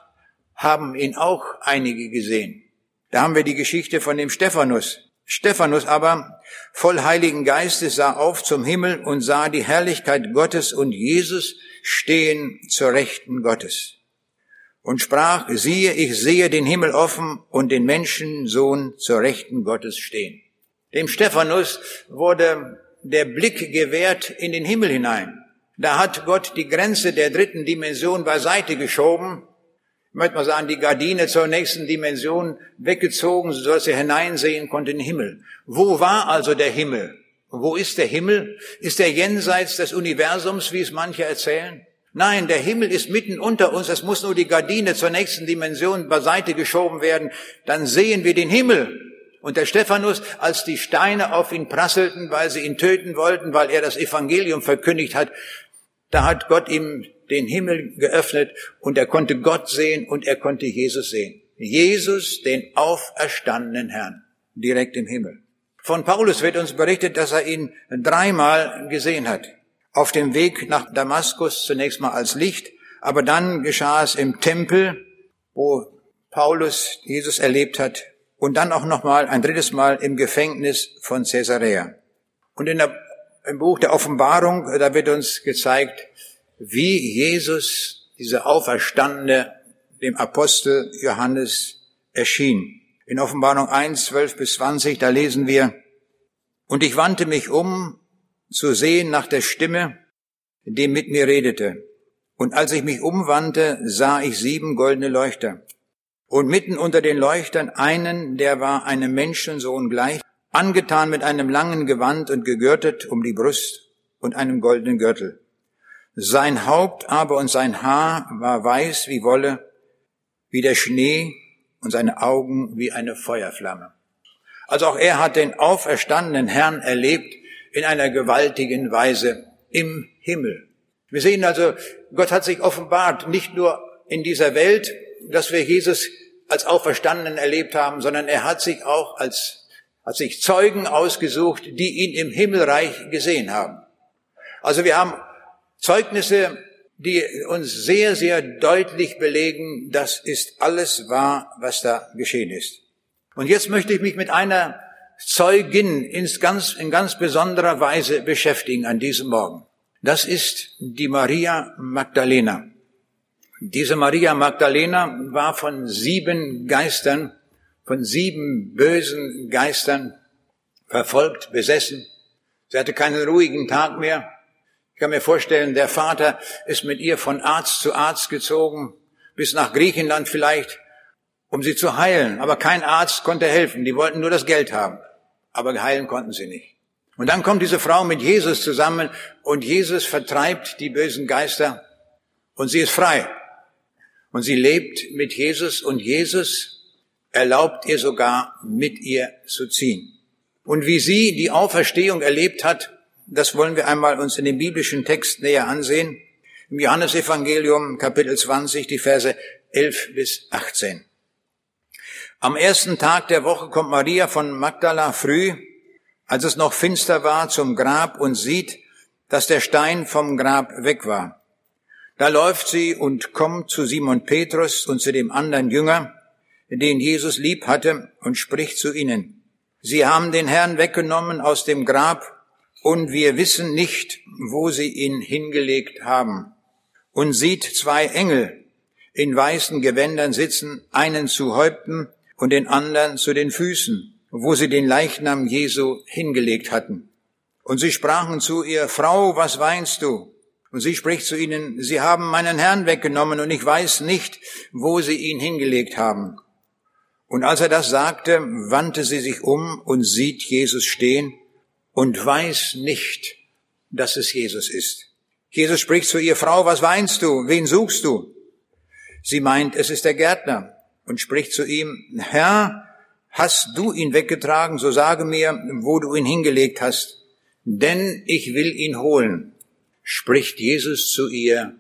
haben ihn auch einige gesehen. Da haben wir die Geschichte von dem Stephanus. Stephanus aber, voll Heiligen Geistes, sah auf zum Himmel und sah die Herrlichkeit Gottes und Jesus stehen zur Rechten Gottes. Und sprach, siehe, ich sehe den Himmel offen und den Menschensohn zur Rechten Gottes stehen. Dem Stephanus wurde der Blick gewährt in den Himmel hinein. Da hat Gott die Grenze der dritten Dimension beiseite geschoben möchte mal sagen, die Gardine zur nächsten Dimension weggezogen, sodass er hineinsehen konnte in den Himmel. Wo war also der Himmel? wo ist der Himmel? Ist der jenseits des Universums, wie es manche erzählen? Nein, der Himmel ist mitten unter uns. Es muss nur die Gardine zur nächsten Dimension beiseite geschoben werden. Dann sehen wir den Himmel. Und der Stephanus, als die Steine auf ihn prasselten, weil sie ihn töten wollten, weil er das Evangelium verkündigt hat, da hat Gott ihm den Himmel geöffnet und er konnte Gott sehen und er konnte Jesus sehen. Jesus, den auferstandenen Herrn, direkt im Himmel. Von Paulus wird uns berichtet, dass er ihn dreimal gesehen hat. Auf dem Weg nach Damaskus zunächst mal als Licht, aber dann geschah es im Tempel, wo Paulus Jesus erlebt hat und dann auch nochmal ein drittes Mal im Gefängnis von Caesarea. Und in der, im Buch der Offenbarung, da wird uns gezeigt, wie Jesus, dieser Auferstandene, dem Apostel Johannes erschien. In Offenbarung 1, 12 bis 20, da lesen wir, und ich wandte mich um, zu sehen nach der Stimme, die mit mir redete. Und als ich mich umwandte, sah ich sieben goldene Leuchter. Und mitten unter den Leuchtern einen, der war einem Menschensohn gleich, angetan mit einem langen Gewand und gegürtet um die Brust und einem goldenen Gürtel. Sein Haupt aber und sein Haar war weiß wie Wolle, wie der Schnee und seine Augen wie eine Feuerflamme. Also auch er hat den auferstandenen Herrn erlebt in einer gewaltigen Weise im Himmel. Wir sehen also, Gott hat sich offenbart, nicht nur in dieser Welt, dass wir Jesus als Auferstandenen erlebt haben, sondern er hat sich auch als, hat sich Zeugen ausgesucht, die ihn im Himmelreich gesehen haben. Also wir haben Zeugnisse, die uns sehr, sehr deutlich belegen, das ist alles wahr, was da geschehen ist. Und jetzt möchte ich mich mit einer Zeugin in ganz, in ganz besonderer Weise beschäftigen an diesem Morgen. Das ist die Maria Magdalena. Diese Maria Magdalena war von sieben Geistern, von sieben bösen Geistern verfolgt, besessen. Sie hatte keinen ruhigen Tag mehr. Ich kann mir vorstellen, der Vater ist mit ihr von Arzt zu Arzt gezogen, bis nach Griechenland vielleicht, um sie zu heilen. Aber kein Arzt konnte helfen. Die wollten nur das Geld haben. Aber heilen konnten sie nicht. Und dann kommt diese Frau mit Jesus zusammen und Jesus vertreibt die bösen Geister und sie ist frei. Und sie lebt mit Jesus und Jesus erlaubt ihr sogar, mit ihr zu ziehen. Und wie sie die Auferstehung erlebt hat, das wollen wir einmal uns in dem biblischen Text näher ansehen. Im Johannesevangelium Kapitel 20, die Verse 11 bis 18. Am ersten Tag der Woche kommt Maria von Magdala früh, als es noch finster war, zum Grab und sieht, dass der Stein vom Grab weg war. Da läuft sie und kommt zu Simon Petrus und zu dem anderen Jünger, den Jesus lieb hatte, und spricht zu ihnen. Sie haben den Herrn weggenommen aus dem Grab und wir wissen nicht, wo sie ihn hingelegt haben. Und sieht zwei Engel in weißen Gewändern sitzen, einen zu Häupten und den anderen zu den Füßen, wo sie den Leichnam Jesu hingelegt hatten. Und sie sprachen zu ihr, Frau, was weinst du? Und sie spricht zu ihnen, Sie haben meinen Herrn weggenommen und ich weiß nicht, wo sie ihn hingelegt haben. Und als er das sagte, wandte sie sich um und sieht Jesus stehen und weiß nicht, dass es Jesus ist. Jesus spricht zu ihr, Frau, was weinst du? Wen suchst du? Sie meint, es ist der Gärtner und spricht zu ihm, Herr, hast du ihn weggetragen, so sage mir, wo du ihn hingelegt hast, denn ich will ihn holen. Spricht Jesus zu ihr,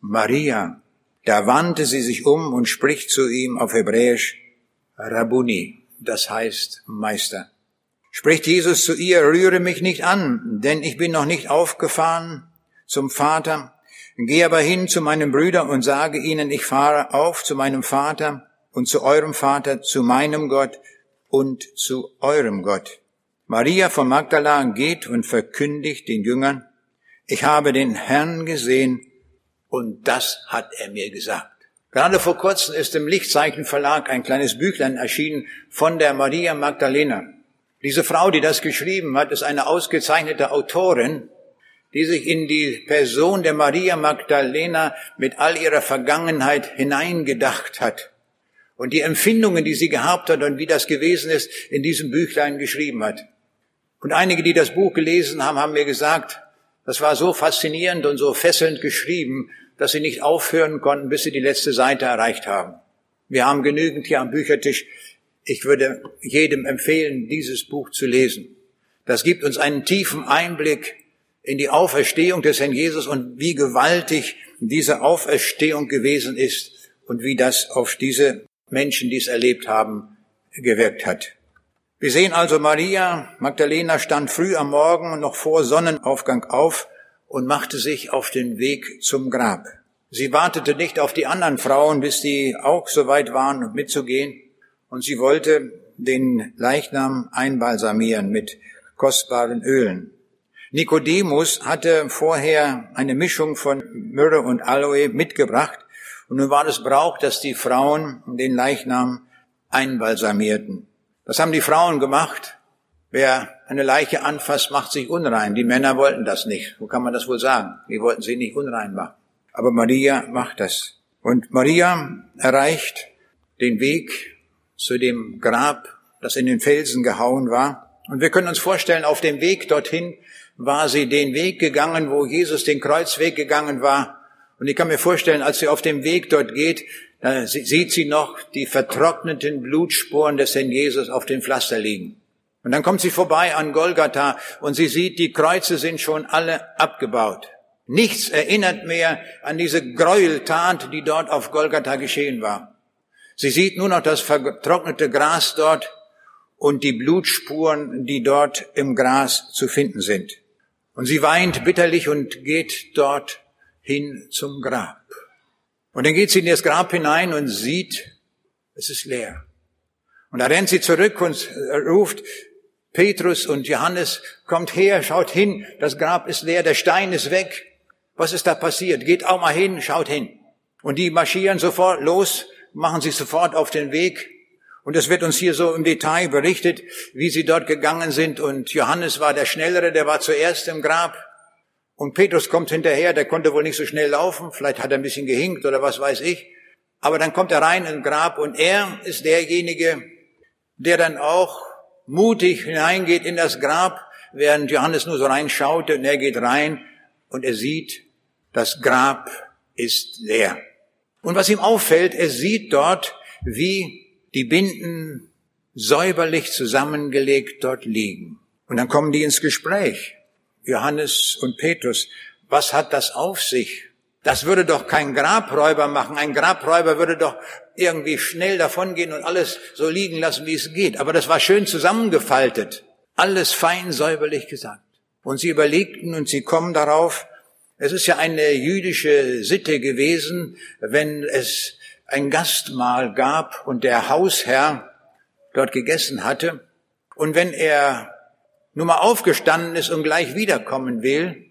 Maria. Da wandte sie sich um und spricht zu ihm auf Hebräisch, Rabuni, das heißt Meister. Spricht Jesus zu ihr, rühre mich nicht an, denn ich bin noch nicht aufgefahren zum Vater. Geh aber hin zu meinen Brüdern und sage ihnen, ich fahre auf zu meinem Vater und zu eurem Vater, zu meinem Gott und zu eurem Gott. Maria von Magdala geht und verkündigt den Jüngern, ich habe den Herrn gesehen und das hat er mir gesagt. Gerade vor kurzem ist im Lichtzeichen Verlag ein kleines Büchlein erschienen von der Maria Magdalena. Diese Frau, die das geschrieben hat, ist eine ausgezeichnete Autorin, die sich in die Person der Maria Magdalena mit all ihrer Vergangenheit hineingedacht hat und die Empfindungen, die sie gehabt hat und wie das gewesen ist, in diesem Büchlein geschrieben hat. Und einige, die das Buch gelesen haben, haben mir gesagt, das war so faszinierend und so fesselnd geschrieben, dass sie nicht aufhören konnten, bis sie die letzte Seite erreicht haben. Wir haben genügend hier am Büchertisch. Ich würde jedem empfehlen, dieses Buch zu lesen. Das gibt uns einen tiefen Einblick in die Auferstehung des Herrn Jesus und wie gewaltig diese Auferstehung gewesen ist und wie das auf diese Menschen, die es erlebt haben, gewirkt hat. Wir sehen also Maria Magdalena stand früh am Morgen noch vor Sonnenaufgang auf und machte sich auf den Weg zum Grab. Sie wartete nicht auf die anderen Frauen, bis die auch so weit waren, mitzugehen, und sie wollte den Leichnam einbalsamieren mit kostbaren Ölen. Nikodemus hatte vorher eine Mischung von Myrrhe und Aloe mitgebracht, und nun war es Brauch, dass die Frauen den Leichnam einbalsamierten. Das haben die Frauen gemacht, Wer eine Leiche anfasst, macht sich unrein. Die Männer wollten das nicht. Wo kann man das wohl sagen? Die wollten sie nicht unrein machen. Aber Maria macht das. Und Maria erreicht den Weg zu dem Grab, das in den Felsen gehauen war. Und wir können uns vorstellen, auf dem Weg dorthin war sie den Weg gegangen, wo Jesus den Kreuzweg gegangen war. Und ich kann mir vorstellen, als sie auf dem Weg dort geht, da sieht sie noch die vertrockneten Blutspuren des Herrn Jesus auf dem Pflaster liegen. Und dann kommt sie vorbei an Golgatha und sie sieht, die Kreuze sind schon alle abgebaut. Nichts erinnert mehr an diese Gräueltat, die dort auf Golgatha geschehen war. Sie sieht nur noch das vertrocknete Gras dort und die Blutspuren, die dort im Gras zu finden sind. Und sie weint bitterlich und geht dort hin zum Grab. Und dann geht sie in das Grab hinein und sieht, es ist leer. Und da rennt sie zurück und ruft, Petrus und Johannes, kommt her, schaut hin, das Grab ist leer, der Stein ist weg. Was ist da passiert? Geht auch mal hin, schaut hin. Und die marschieren sofort los, machen sich sofort auf den Weg. Und es wird uns hier so im Detail berichtet, wie sie dort gegangen sind. Und Johannes war der Schnellere, der war zuerst im Grab. Und Petrus kommt hinterher, der konnte wohl nicht so schnell laufen, vielleicht hat er ein bisschen gehinkt oder was weiß ich. Aber dann kommt er rein ins Grab und er ist derjenige, der dann auch mutig hineingeht in das Grab, während Johannes nur so reinschaute und er geht rein und er sieht, das Grab ist leer. Und was ihm auffällt, er sieht dort, wie die Binden säuberlich zusammengelegt dort liegen. Und dann kommen die ins Gespräch, Johannes und Petrus. Was hat das auf sich? Das würde doch kein Grabräuber machen. Ein Grabräuber würde doch irgendwie schnell davongehen und alles so liegen lassen, wie es geht. Aber das war schön zusammengefaltet. Alles fein säuberlich gesagt. Und sie überlegten und sie kommen darauf, es ist ja eine jüdische Sitte gewesen, wenn es ein Gastmahl gab und der Hausherr dort gegessen hatte. Und wenn er nun mal aufgestanden ist und gleich wiederkommen will,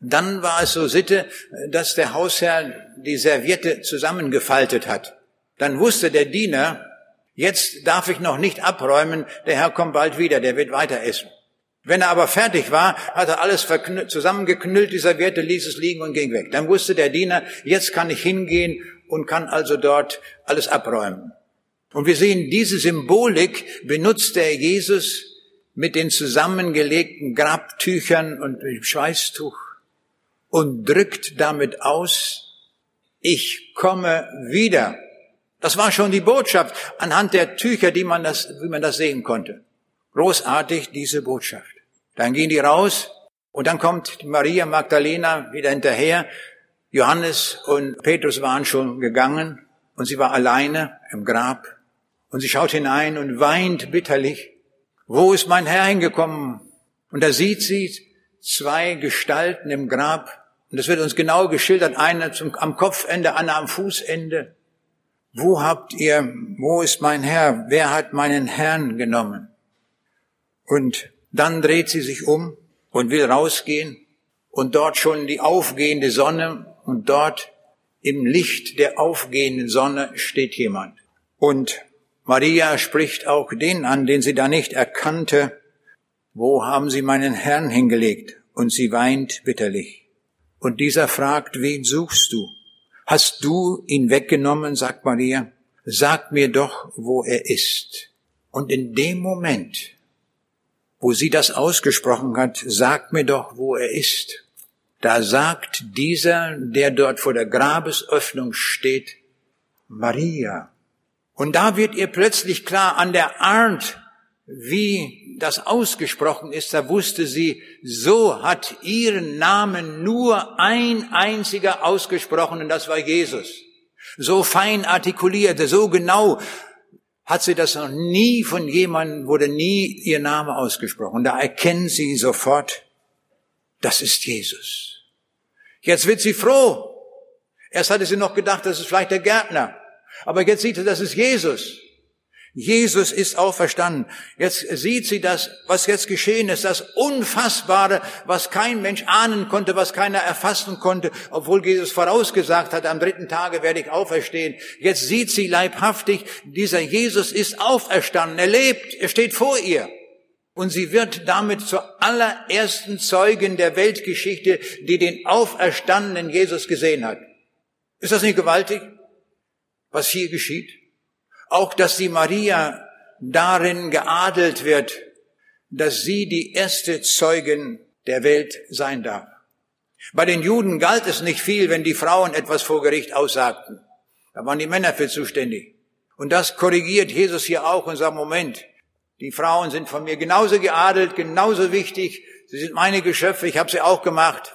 dann war es so Sitte, dass der Hausherr die Serviette zusammengefaltet hat. Dann wusste der Diener, Jetzt darf ich noch nicht abräumen, der Herr kommt bald wieder, der wird weiter essen. Wenn er aber fertig war, hat er alles zusammengeknüllt, die Serviette, ließ es liegen und ging weg. Dann wusste der Diener, jetzt kann ich hingehen und kann also dort alles abräumen. Und wir sehen, diese Symbolik benutzt der Jesus mit den zusammengelegten Grabtüchern und dem Schweißtuch und drückt damit aus, ich komme wieder. Das war schon die Botschaft anhand der Tücher, die man das, wie man das sehen konnte. Großartig diese Botschaft. Dann gehen die raus und dann kommt Maria Magdalena wieder hinterher. Johannes und Petrus waren schon gegangen und sie war alleine im Grab und sie schaut hinein und weint bitterlich. Wo ist mein Herr hingekommen? Und da sieht sie zwei Gestalten im Grab und das wird uns genau geschildert, einer zum, am Kopfende, einer am Fußende. Wo habt ihr, wo ist mein Herr? Wer hat meinen Herrn genommen? Und dann dreht sie sich um und will rausgehen und dort schon die aufgehende Sonne und dort im Licht der aufgehenden Sonne steht jemand. Und Maria spricht auch den an, den sie da nicht erkannte. Wo haben Sie meinen Herrn hingelegt? Und sie weint bitterlich. Und dieser fragt, wen suchst du? Hast du ihn weggenommen, sagt Maria? Sag mir doch, wo er ist. Und in dem Moment, wo sie das ausgesprochen hat, sag mir doch, wo er ist. Da sagt dieser, der dort vor der Grabesöffnung steht, Maria. Und da wird ihr plötzlich klar an der Art, wie das ausgesprochen ist, da wusste sie, so hat ihren Namen nur ein einziger ausgesprochen und das war Jesus. So fein artikulierte, so genau hat sie das noch nie von jemandem, wurde nie ihr Name ausgesprochen. Da erkennen sie sofort, das ist Jesus. Jetzt wird sie froh. Erst hatte sie noch gedacht, das ist vielleicht der Gärtner. Aber jetzt sieht sie, das ist Jesus. Jesus ist auferstanden. Jetzt sieht sie das, was jetzt geschehen ist, das Unfassbare, was kein Mensch ahnen konnte, was keiner erfassen konnte, obwohl Jesus vorausgesagt hat, am dritten Tage werde ich auferstehen. Jetzt sieht sie leibhaftig, dieser Jesus ist auferstanden, er lebt, er steht vor ihr. Und sie wird damit zur allerersten Zeugin der Weltgeschichte, die den auferstandenen Jesus gesehen hat. Ist das nicht gewaltig, was hier geschieht? Auch, dass die Maria darin geadelt wird, dass sie die erste Zeugin der Welt sein darf. Bei den Juden galt es nicht viel, wenn die Frauen etwas vor Gericht aussagten. Da waren die Männer für zuständig. Und das korrigiert Jesus hier auch und sagt, Moment, die Frauen sind von mir genauso geadelt, genauso wichtig, sie sind meine Geschöpfe, ich habe sie auch gemacht.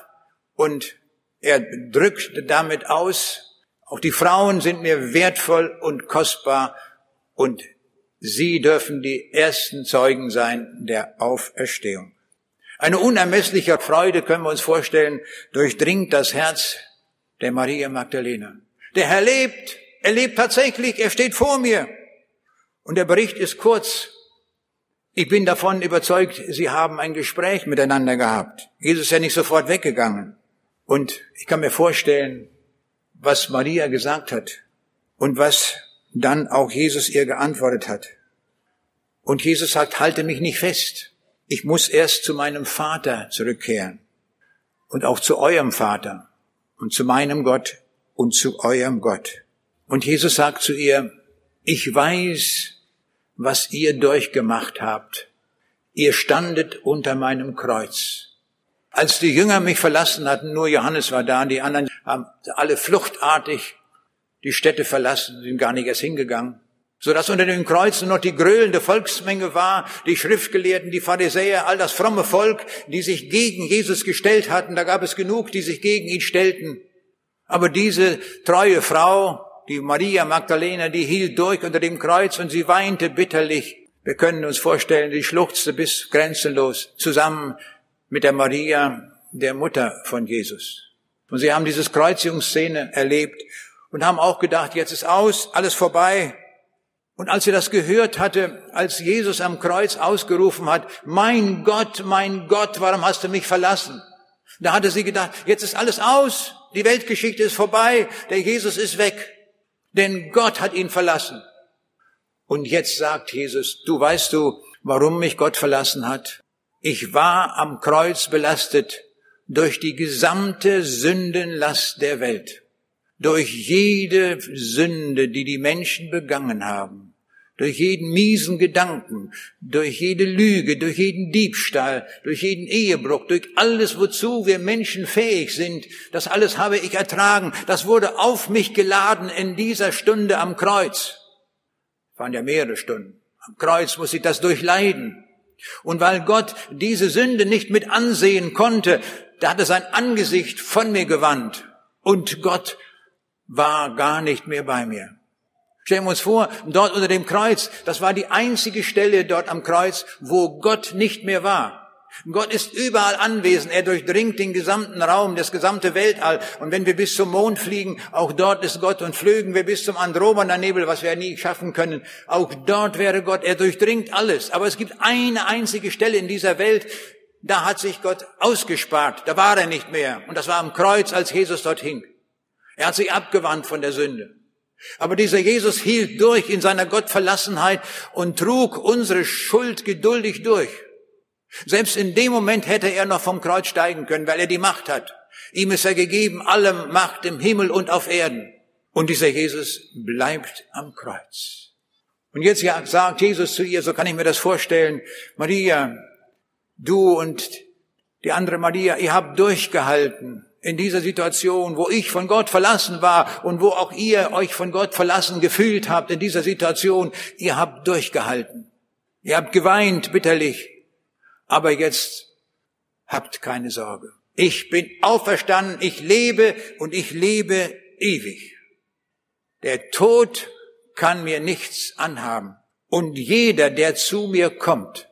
Und er drückt damit aus, auch die Frauen sind mir wertvoll und kostbar und sie dürfen die ersten Zeugen sein der Auferstehung. Eine unermessliche Freude können wir uns vorstellen, durchdringt das Herz der Maria Magdalena. Der Herr lebt, er lebt tatsächlich, er steht vor mir. Und der Bericht ist kurz. Ich bin davon überzeugt, sie haben ein Gespräch miteinander gehabt. Jesus ist ja nicht sofort weggegangen. Und ich kann mir vorstellen, was Maria gesagt hat und was dann auch Jesus ihr geantwortet hat. Und Jesus sagt, halte mich nicht fest. Ich muss erst zu meinem Vater zurückkehren und auch zu eurem Vater und zu meinem Gott und zu eurem Gott. Und Jesus sagt zu ihr, ich weiß, was ihr durchgemacht habt. Ihr standet unter meinem Kreuz. Als die Jünger mich verlassen hatten, nur Johannes war da, und die anderen haben alle fluchtartig die Städte verlassen, sind gar nicht erst hingegangen. Sodass unter den Kreuzen noch die gröhlende Volksmenge war, die Schriftgelehrten, die Pharisäer, all das fromme Volk, die sich gegen Jesus gestellt hatten. Da gab es genug, die sich gegen ihn stellten. Aber diese treue Frau, die Maria Magdalena, die hielt durch unter dem Kreuz und sie weinte bitterlich. Wir können uns vorstellen, die schluchzte bis grenzenlos zusammen mit der Maria, der Mutter von Jesus. Und sie haben dieses Kreuzigungsszene erlebt und haben auch gedacht, jetzt ist aus, alles vorbei. Und als sie das gehört hatte, als Jesus am Kreuz ausgerufen hat, mein Gott, mein Gott, warum hast du mich verlassen? Da hatte sie gedacht, jetzt ist alles aus, die Weltgeschichte ist vorbei, der Jesus ist weg, denn Gott hat ihn verlassen. Und jetzt sagt Jesus, du weißt du, warum mich Gott verlassen hat? Ich war am Kreuz belastet durch die gesamte Sündenlast der Welt, durch jede Sünde, die die Menschen begangen haben, durch jeden miesen Gedanken, durch jede Lüge, durch jeden Diebstahl, durch jeden Ehebruch, durch alles, wozu wir Menschen fähig sind, das alles habe ich ertragen, das wurde auf mich geladen in dieser Stunde am Kreuz. waren ja mehrere Stunden. Am Kreuz muss ich das durchleiden. Und weil Gott diese Sünde nicht mit ansehen konnte, da hat er sein Angesicht von mir gewandt und Gott war gar nicht mehr bei mir. Stellen wir uns vor, dort unter dem Kreuz, das war die einzige Stelle dort am Kreuz, wo Gott nicht mehr war. Gott ist überall anwesend. Er durchdringt den gesamten Raum, das gesamte Weltall. Und wenn wir bis zum Mond fliegen, auch dort ist Gott. Und flögen wir bis zum Andromeda-Nebel, was wir nie schaffen können, auch dort wäre Gott. Er durchdringt alles. Aber es gibt eine einzige Stelle in dieser Welt, da hat sich Gott ausgespart. Da war er nicht mehr. Und das war am Kreuz, als Jesus dort hing. Er hat sich abgewandt von der Sünde. Aber dieser Jesus hielt durch in seiner Gottverlassenheit und trug unsere Schuld geduldig durch. Selbst in dem Moment hätte er noch vom Kreuz steigen können, weil er die Macht hat. Ihm ist er gegeben, allem Macht im Himmel und auf Erden. Und dieser Jesus bleibt am Kreuz. Und jetzt sagt Jesus zu ihr, so kann ich mir das vorstellen, Maria, du und die andere Maria, ihr habt durchgehalten in dieser Situation, wo ich von Gott verlassen war und wo auch ihr euch von Gott verlassen gefühlt habt in dieser Situation, ihr habt durchgehalten. Ihr habt geweint bitterlich. Aber jetzt habt keine Sorge. Ich bin auferstanden, ich lebe und ich lebe ewig. Der Tod kann mir nichts anhaben. Und jeder, der zu mir kommt,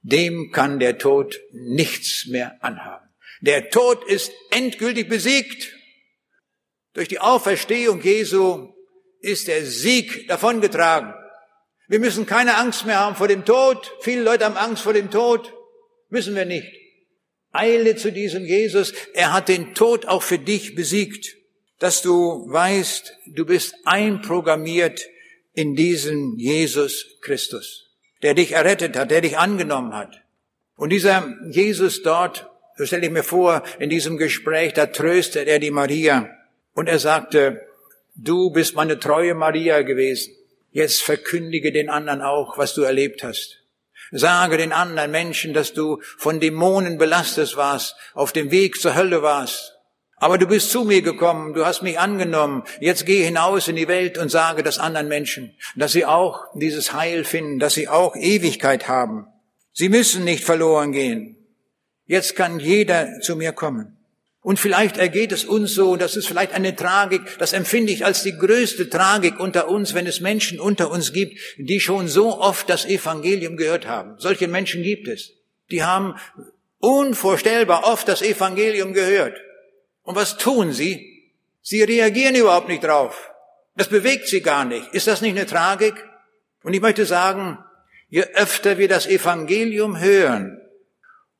dem kann der Tod nichts mehr anhaben. Der Tod ist endgültig besiegt. Durch die Auferstehung Jesu ist der Sieg davongetragen. Wir müssen keine Angst mehr haben vor dem Tod. Viele Leute haben Angst vor dem Tod. Müssen wir nicht. Eile zu diesem Jesus. Er hat den Tod auch für dich besiegt. Dass du weißt, du bist einprogrammiert in diesen Jesus Christus, der dich errettet hat, der dich angenommen hat. Und dieser Jesus dort, so stelle ich mir vor, in diesem Gespräch, da tröstet er die Maria. Und er sagte, du bist meine treue Maria gewesen. Jetzt verkündige den anderen auch, was du erlebt hast. Sage den anderen Menschen, dass du von Dämonen belastet warst, auf dem Weg zur Hölle warst. Aber du bist zu mir gekommen, du hast mich angenommen. Jetzt geh hinaus in die Welt und sage das anderen Menschen, dass sie auch dieses Heil finden, dass sie auch Ewigkeit haben. Sie müssen nicht verloren gehen. Jetzt kann jeder zu mir kommen. Und vielleicht ergeht es uns so, das ist vielleicht eine Tragik, das empfinde ich als die größte Tragik unter uns, wenn es Menschen unter uns gibt, die schon so oft das Evangelium gehört haben. Solche Menschen gibt es. Die haben unvorstellbar oft das Evangelium gehört. Und was tun sie? Sie reagieren überhaupt nicht drauf. Das bewegt sie gar nicht. Ist das nicht eine Tragik? Und ich möchte sagen, je öfter wir das Evangelium hören,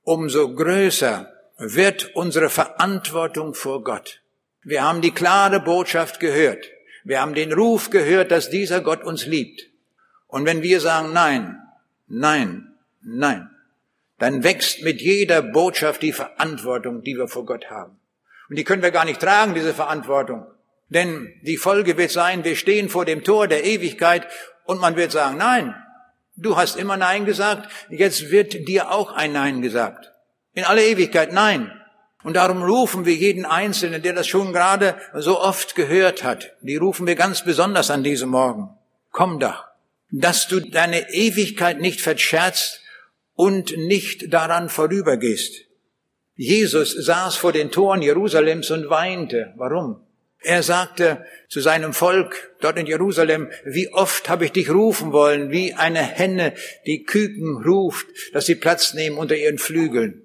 umso größer wird unsere Verantwortung vor Gott. Wir haben die klare Botschaft gehört. Wir haben den Ruf gehört, dass dieser Gott uns liebt. Und wenn wir sagen Nein, Nein, Nein, dann wächst mit jeder Botschaft die Verantwortung, die wir vor Gott haben. Und die können wir gar nicht tragen, diese Verantwortung. Denn die Folge wird sein, wir stehen vor dem Tor der Ewigkeit und man wird sagen, nein, du hast immer Nein gesagt, jetzt wird dir auch ein Nein gesagt. In aller Ewigkeit, nein. Und darum rufen wir jeden Einzelnen, der das schon gerade so oft gehört hat, die rufen wir ganz besonders an diesem Morgen. Komm doch, dass du deine Ewigkeit nicht verscherzt und nicht daran vorübergehst. Jesus saß vor den Toren Jerusalems und weinte. Warum? Er sagte zu seinem Volk dort in Jerusalem, wie oft habe ich dich rufen wollen, wie eine Henne die Küken ruft, dass sie Platz nehmen unter ihren Flügeln.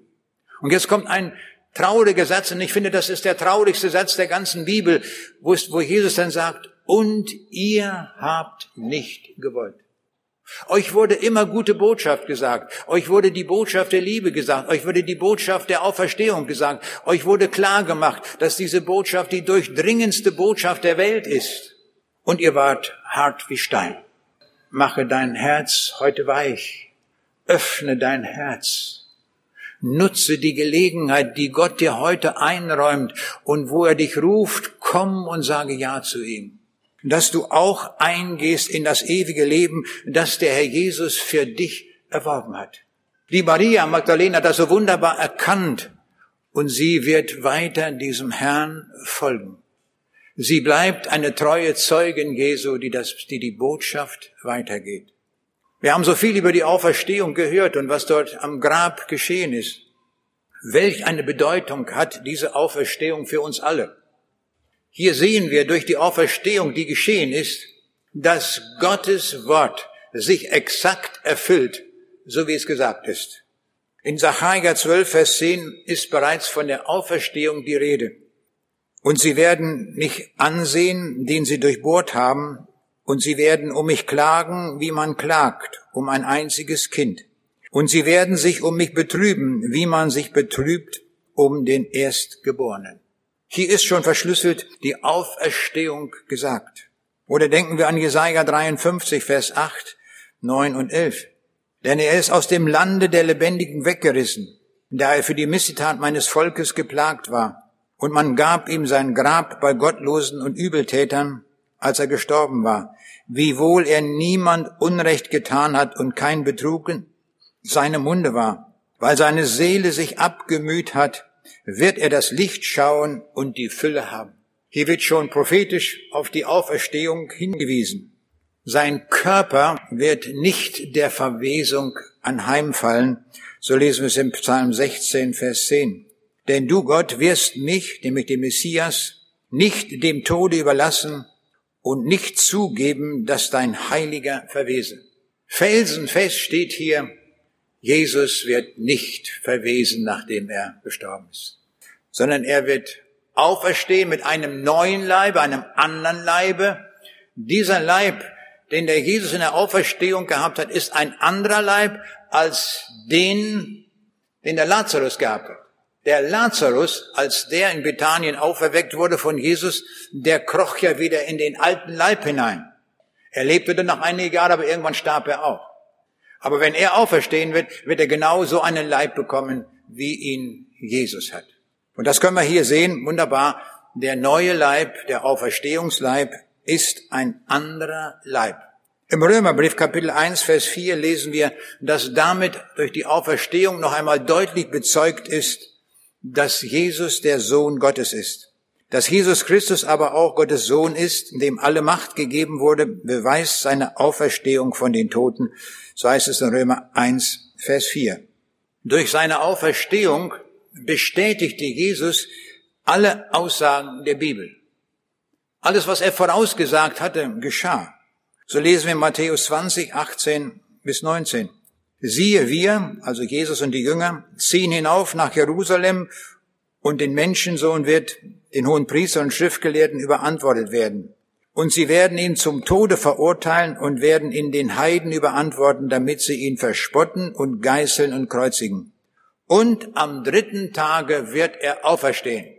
Und jetzt kommt ein trauriger Satz, und ich finde, das ist der traurigste Satz der ganzen Bibel, wo, es, wo Jesus dann sagt, und ihr habt nicht gewollt. Euch wurde immer gute Botschaft gesagt. Euch wurde die Botschaft der Liebe gesagt. Euch wurde die Botschaft der Auferstehung gesagt. Euch wurde klar gemacht, dass diese Botschaft die durchdringendste Botschaft der Welt ist. Und ihr wart hart wie Stein. mache dein Herz heute weich. Öffne dein Herz. Nutze die Gelegenheit, die Gott dir heute einräumt und wo er dich ruft, komm und sage Ja zu ihm. Dass du auch eingehst in das ewige Leben, das der Herr Jesus für dich erworben hat. Die Maria Magdalena hat das so wunderbar erkannt und sie wird weiter diesem Herrn folgen. Sie bleibt eine treue Zeugin Jesu, die, das, die die Botschaft weitergeht. Wir haben so viel über die Auferstehung gehört und was dort am Grab geschehen ist. Welch eine Bedeutung hat diese Auferstehung für uns alle? Hier sehen wir durch die Auferstehung, die geschehen ist, dass Gottes Wort sich exakt erfüllt, so wie es gesagt ist. In Sacharja 12, Vers 10 ist bereits von der Auferstehung die Rede. Und sie werden mich ansehen, den sie durchbohrt haben, und sie werden um mich klagen, wie man klagt, um ein einziges Kind. Und sie werden sich um mich betrüben, wie man sich betrübt um den Erstgeborenen. Hier ist schon verschlüsselt die Auferstehung gesagt. Oder denken wir an Jesaja 53, Vers 8, 9 und 11. Denn er ist aus dem Lande der Lebendigen weggerissen, da er für die Missetat meines Volkes geplagt war und man gab ihm sein Grab bei Gottlosen und Übeltätern, als er gestorben war, wiewohl er niemand Unrecht getan hat und kein Betrug in seinem Munde war. Weil seine Seele sich abgemüht hat, wird er das Licht schauen und die Fülle haben. Hier wird schon prophetisch auf die Auferstehung hingewiesen. Sein Körper wird nicht der Verwesung anheimfallen, so lesen wir es im Psalm 16, Vers 10. Denn du, Gott, wirst mich, nämlich den Messias, nicht dem Tode überlassen und nicht zugeben, dass dein Heiliger verwese. Felsenfest steht hier, Jesus wird nicht verwesen, nachdem er gestorben ist, sondern er wird auferstehen mit einem neuen Leibe, einem anderen Leibe. Dieser Leib, den der Jesus in der Auferstehung gehabt hat, ist ein anderer Leib als den, den der Lazarus gehabt hat. Der Lazarus, als der in Bethanien auferweckt wurde von Jesus, der kroch ja wieder in den alten Leib hinein. Er lebte dann noch einige Jahre, aber irgendwann starb er auch. Aber wenn er auferstehen wird, wird er genau so einen Leib bekommen, wie ihn Jesus hat. Und das können wir hier sehen, wunderbar. Der neue Leib, der Auferstehungsleib, ist ein anderer Leib. Im Römerbrief Kapitel 1, Vers 4 lesen wir, dass damit durch die Auferstehung noch einmal deutlich bezeugt ist, dass Jesus der Sohn Gottes ist. Dass Jesus Christus aber auch Gottes Sohn ist, dem alle Macht gegeben wurde, beweist seine Auferstehung von den Toten. So heißt es in Römer 1, Vers 4. Durch seine Auferstehung bestätigte Jesus alle Aussagen der Bibel. Alles, was er vorausgesagt hatte, geschah. So lesen wir Matthäus 20, 18 bis 19. Siehe, wir, also Jesus und die Jünger, ziehen hinauf nach Jerusalem und den Menschensohn wird den hohen Priester und Schriftgelehrten überantwortet werden. Und sie werden ihn zum Tode verurteilen und werden ihn den Heiden überantworten, damit sie ihn verspotten und geißeln und kreuzigen. Und am dritten Tage wird er auferstehen.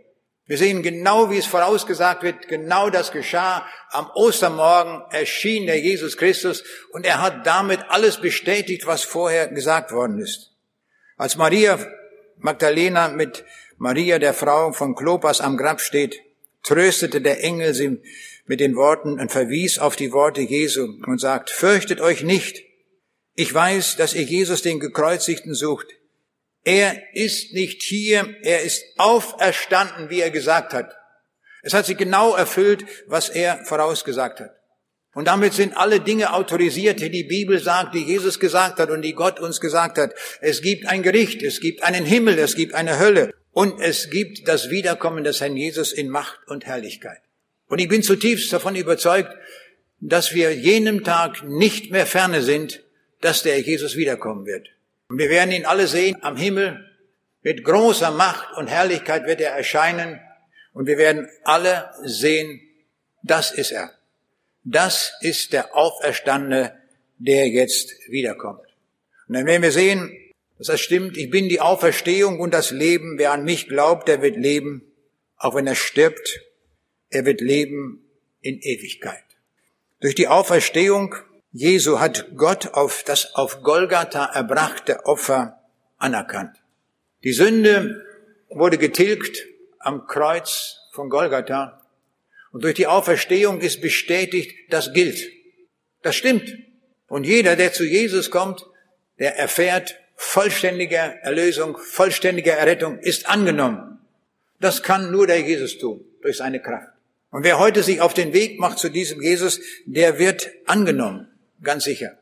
Wir sehen genau, wie es vorausgesagt wird, genau das geschah. Am Ostermorgen erschien der Jesus Christus und er hat damit alles bestätigt, was vorher gesagt worden ist. Als Maria Magdalena mit Maria, der Frau von Klopas, am Grab steht, tröstete der Engel sie mit den Worten und verwies auf die Worte Jesu und sagt, fürchtet euch nicht. Ich weiß, dass ihr Jesus den Gekreuzigten sucht. Er ist nicht hier, er ist auferstanden, wie er gesagt hat. Es hat sich genau erfüllt, was er vorausgesagt hat. Und damit sind alle Dinge autorisiert, die die Bibel sagt, die Jesus gesagt hat und die Gott uns gesagt hat. Es gibt ein Gericht, es gibt einen Himmel, es gibt eine Hölle und es gibt das Wiederkommen des Herrn Jesus in Macht und Herrlichkeit. Und ich bin zutiefst davon überzeugt, dass wir jenem Tag nicht mehr ferne sind, dass der Jesus wiederkommen wird. Und wir werden ihn alle sehen am Himmel. Mit großer Macht und Herrlichkeit wird er erscheinen. Und wir werden alle sehen, das ist er. Das ist der Auferstandene, der jetzt wiederkommt. Und dann werden wir sehen, dass das stimmt. Ich bin die Auferstehung und das Leben. Wer an mich glaubt, der wird leben. Auch wenn er stirbt, er wird leben in Ewigkeit. Durch die Auferstehung Jesu hat Gott auf das auf Golgatha erbrachte Opfer anerkannt. Die Sünde wurde getilgt am Kreuz von Golgatha und durch die Auferstehung ist bestätigt, das gilt. Das stimmt. Und jeder, der zu Jesus kommt, der erfährt vollständige Erlösung, vollständige Errettung, ist angenommen. Das kann nur der Jesus tun, durch seine Kraft. Und wer heute sich auf den Weg macht zu diesem Jesus, der wird angenommen, ganz sicher.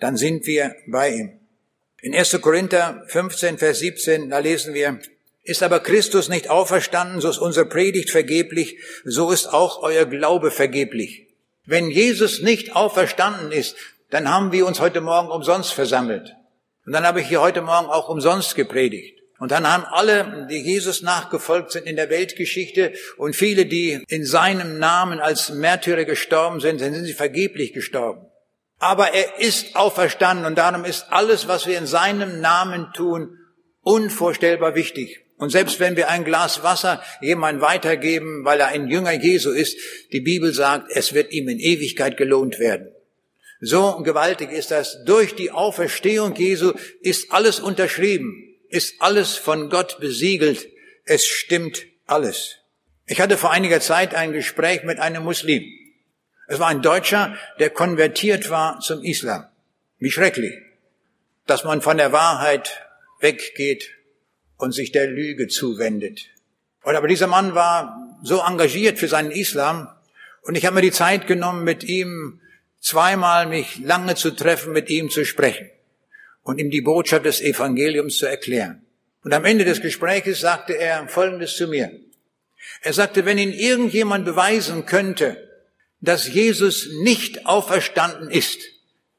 Dann sind wir bei ihm. In 1. Korinther 15, Vers 17, da lesen wir, ist aber Christus nicht auferstanden, so ist unsere Predigt vergeblich, so ist auch euer Glaube vergeblich. Wenn Jesus nicht auferstanden ist, dann haben wir uns heute Morgen umsonst versammelt. Und dann habe ich hier heute Morgen auch umsonst gepredigt. Und dann haben alle, die Jesus nachgefolgt sind in der Weltgeschichte und viele, die in seinem Namen als Märtyrer gestorben sind, dann sind sie vergeblich gestorben. Aber er ist auferstanden und darum ist alles, was wir in seinem Namen tun, unvorstellbar wichtig. Und selbst wenn wir ein Glas Wasser jemand weitergeben, weil er ein Jünger Jesu ist, die Bibel sagt, es wird ihm in Ewigkeit gelohnt werden. So gewaltig ist das. Durch die Auferstehung Jesu ist alles unterschrieben, ist alles von Gott besiegelt. Es stimmt alles. Ich hatte vor einiger Zeit ein Gespräch mit einem Muslim. Es war ein Deutscher, der konvertiert war zum Islam. Wie schrecklich, dass man von der Wahrheit weggeht und sich der Lüge zuwendet. Und aber dieser Mann war so engagiert für seinen Islam und ich habe mir die Zeit genommen, mit ihm zweimal mich lange zu treffen, mit ihm zu sprechen und ihm die Botschaft des Evangeliums zu erklären. Und am Ende des Gespräches sagte er Folgendes zu mir. Er sagte, wenn Ihnen irgendjemand beweisen könnte, dass Jesus nicht auferstanden ist,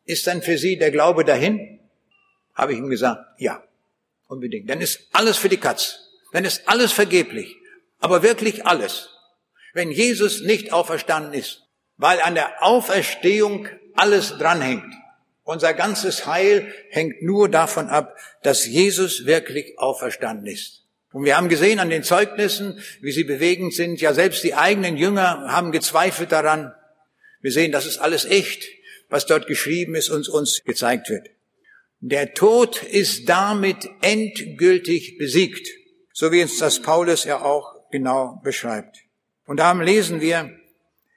ist dann für Sie der Glaube dahin? Habe ich ihm gesagt, ja, unbedingt. Dann ist alles für die Katz. Dann ist alles vergeblich. Aber wirklich alles. Wenn Jesus nicht auferstanden ist, weil an der Auferstehung alles dranhängt. Unser ganzes Heil hängt nur davon ab, dass Jesus wirklich auferstanden ist. Und wir haben gesehen an den Zeugnissen, wie sie bewegend sind. Ja, selbst die eigenen Jünger haben gezweifelt daran. Wir sehen, das ist alles echt, was dort geschrieben ist und uns gezeigt wird. Der Tod ist damit endgültig besiegt, so wie uns das Paulus ja auch genau beschreibt. Und darum lesen wir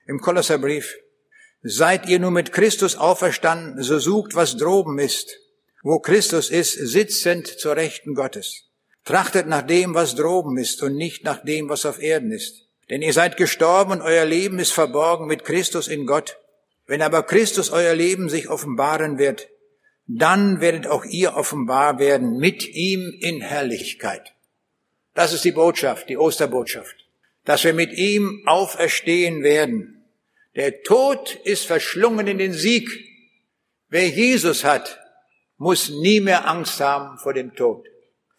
im Kolosserbrief, seid ihr nun mit Christus auferstanden, so sucht, was droben ist, wo Christus ist, sitzend zur Rechten Gottes. Trachtet nach dem, was droben ist und nicht nach dem, was auf Erden ist. Denn ihr seid gestorben und euer Leben ist verborgen mit Christus in Gott. Wenn aber Christus euer Leben sich offenbaren wird, dann werdet auch ihr offenbar werden mit ihm in Herrlichkeit. Das ist die Botschaft, die Osterbotschaft, dass wir mit ihm auferstehen werden. Der Tod ist verschlungen in den Sieg. Wer Jesus hat, muss nie mehr Angst haben vor dem Tod.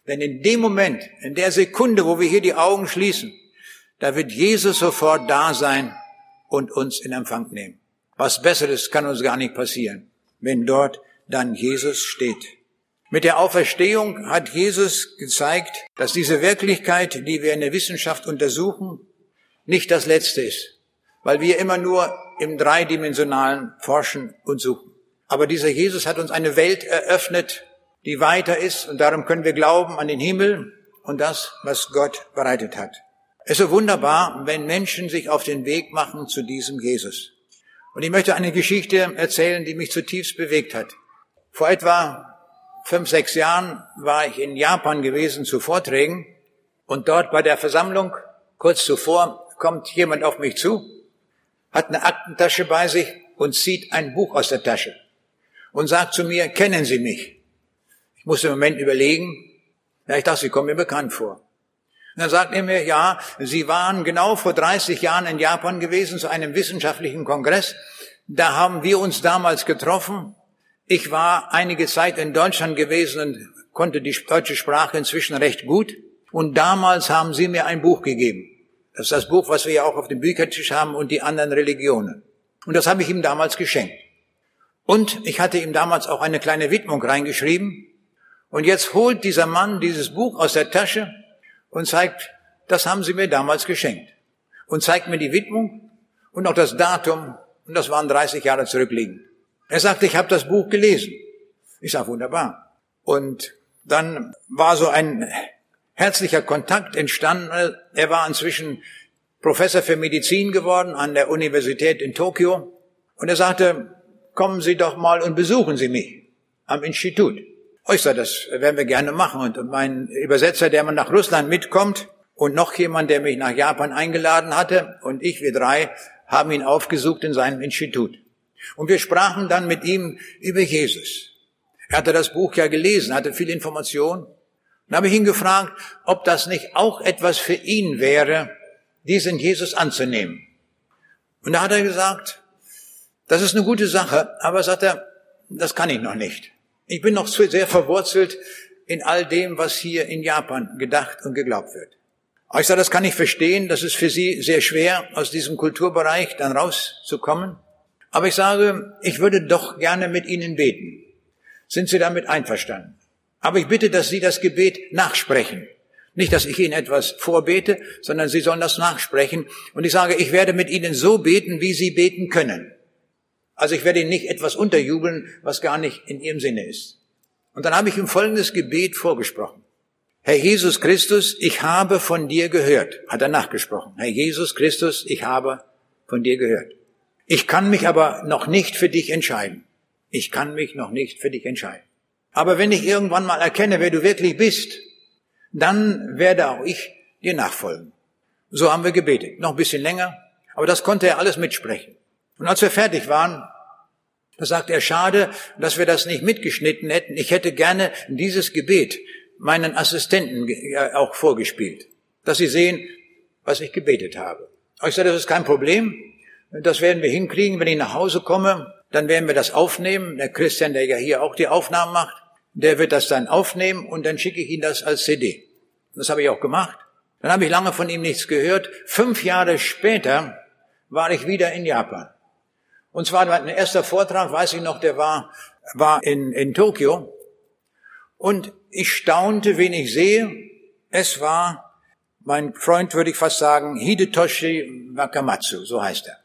Denn in dem Moment, in der Sekunde, wo wir hier die Augen schließen, da wird Jesus sofort da sein und uns in Empfang nehmen. Was Besseres kann uns gar nicht passieren, wenn dort dann Jesus steht. Mit der Auferstehung hat Jesus gezeigt, dass diese Wirklichkeit, die wir in der Wissenschaft untersuchen, nicht das Letzte ist, weil wir immer nur im dreidimensionalen forschen und suchen. Aber dieser Jesus hat uns eine Welt eröffnet, die weiter ist und darum können wir glauben an den Himmel und das, was Gott bereitet hat. Es ist wunderbar, wenn Menschen sich auf den Weg machen zu diesem Jesus. Und ich möchte eine Geschichte erzählen, die mich zutiefst bewegt hat. Vor etwa fünf, sechs Jahren war ich in Japan gewesen zu Vorträgen und dort bei der Versammlung, kurz zuvor, kommt jemand auf mich zu, hat eine Aktentasche bei sich und zieht ein Buch aus der Tasche und sagt zu mir, kennen Sie mich? Ich musste im Moment überlegen, ja, ich dachte, Sie kommen mir bekannt vor. Und dann sagt er mir, ja, Sie waren genau vor 30 Jahren in Japan gewesen zu einem wissenschaftlichen Kongress. Da haben wir uns damals getroffen ich war einige Zeit in Deutschland gewesen und konnte die deutsche Sprache inzwischen recht gut. Und damals haben sie mir ein Buch gegeben. Das ist das Buch, was wir ja auch auf dem Büchertisch haben und die anderen Religionen. Und das habe ich ihm damals geschenkt. Und ich hatte ihm damals auch eine kleine Widmung reingeschrieben. Und jetzt holt dieser Mann dieses Buch aus der Tasche und zeigt, das haben sie mir damals geschenkt. Und zeigt mir die Widmung und auch das Datum. Und das waren 30 Jahre zurückliegend. Er sagte, ich habe das Buch gelesen. Ich sage, wunderbar. Und dann war so ein herzlicher Kontakt entstanden. Er war inzwischen Professor für Medizin geworden an der Universität in Tokio. Und er sagte, kommen Sie doch mal und besuchen Sie mich am Institut. Ich sage, das werden wir gerne machen. Und mein Übersetzer, der mal nach Russland mitkommt, und noch jemand, der mich nach Japan eingeladen hatte, und ich, wir drei, haben ihn aufgesucht in seinem Institut. Und wir sprachen dann mit ihm über Jesus. Er hatte das Buch ja gelesen, hatte viel Information. Dann habe ich ihn gefragt, ob das nicht auch etwas für ihn wäre, diesen Jesus anzunehmen. Und da hat er gesagt, das ist eine gute Sache, aber sagt er, das kann ich noch nicht. Ich bin noch sehr verwurzelt in all dem, was hier in Japan gedacht und geglaubt wird. Aber ich sage, das kann ich verstehen, das ist für Sie sehr schwer, aus diesem Kulturbereich dann rauszukommen. Aber ich sage, ich würde doch gerne mit Ihnen beten. Sind Sie damit einverstanden? Aber ich bitte, dass Sie das Gebet nachsprechen. Nicht, dass ich Ihnen etwas vorbete, sondern Sie sollen das nachsprechen. Und ich sage, ich werde mit Ihnen so beten, wie Sie beten können. Also ich werde Ihnen nicht etwas unterjubeln, was gar nicht in Ihrem Sinne ist. Und dann habe ich ihm folgendes Gebet vorgesprochen. Herr Jesus Christus, ich habe von dir gehört, hat er nachgesprochen. Herr Jesus Christus, ich habe von dir gehört. Ich kann mich aber noch nicht für dich entscheiden. Ich kann mich noch nicht für dich entscheiden. Aber wenn ich irgendwann mal erkenne, wer du wirklich bist, dann werde auch ich dir nachfolgen. So haben wir gebetet. Noch ein bisschen länger, aber das konnte er alles mitsprechen. Und als wir fertig waren, da sagt er, schade, dass wir das nicht mitgeschnitten hätten. Ich hätte gerne dieses Gebet meinen Assistenten auch vorgespielt, dass sie sehen, was ich gebetet habe. Ich sage, das ist kein Problem. Das werden wir hinkriegen. Wenn ich nach Hause komme, dann werden wir das aufnehmen. Der Christian, der ja hier auch die Aufnahmen macht, der wird das dann aufnehmen und dann schicke ich ihn das als CD. Das habe ich auch gemacht. Dann habe ich lange von ihm nichts gehört. Fünf Jahre später war ich wieder in Japan. Und zwar mein erster Vortrag, weiß ich noch, der war, war in, in Tokio. Und ich staunte, wen ich sehe. Es war mein Freund, würde ich fast sagen, Hidetoshi Wakamatsu, so heißt er.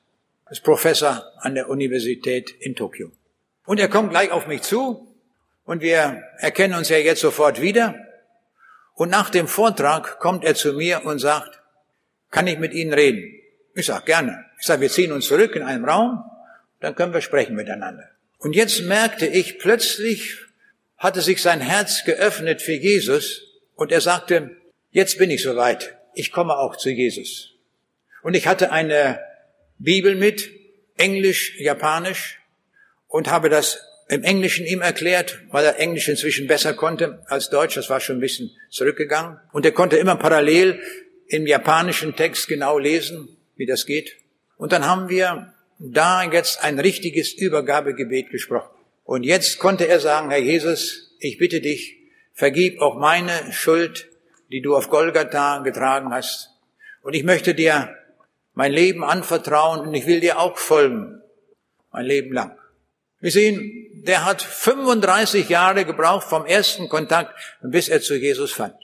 Ist Professor an der Universität in Tokio. Und er kommt gleich auf mich zu und wir erkennen uns ja jetzt sofort wieder. Und nach dem Vortrag kommt er zu mir und sagt, kann ich mit Ihnen reden? Ich sage, gerne. Ich sage, wir ziehen uns zurück in einem Raum dann können wir sprechen miteinander. Und jetzt merkte ich, plötzlich hatte sich sein Herz geöffnet für Jesus und er sagte, jetzt bin ich soweit, ich komme auch zu Jesus. Und ich hatte eine Bibel mit, Englisch, Japanisch, und habe das im Englischen ihm erklärt, weil er Englisch inzwischen besser konnte als Deutsch, das war schon ein bisschen zurückgegangen. Und er konnte immer parallel im japanischen Text genau lesen, wie das geht. Und dann haben wir da jetzt ein richtiges Übergabegebet gesprochen. Und jetzt konnte er sagen, Herr Jesus, ich bitte dich, vergib auch meine Schuld, die du auf Golgatha getragen hast. Und ich möchte dir mein Leben anvertrauen und ich will dir auch folgen, mein Leben lang. Wir sehen, der hat 35 Jahre gebraucht vom ersten Kontakt, bis er zu Jesus fand.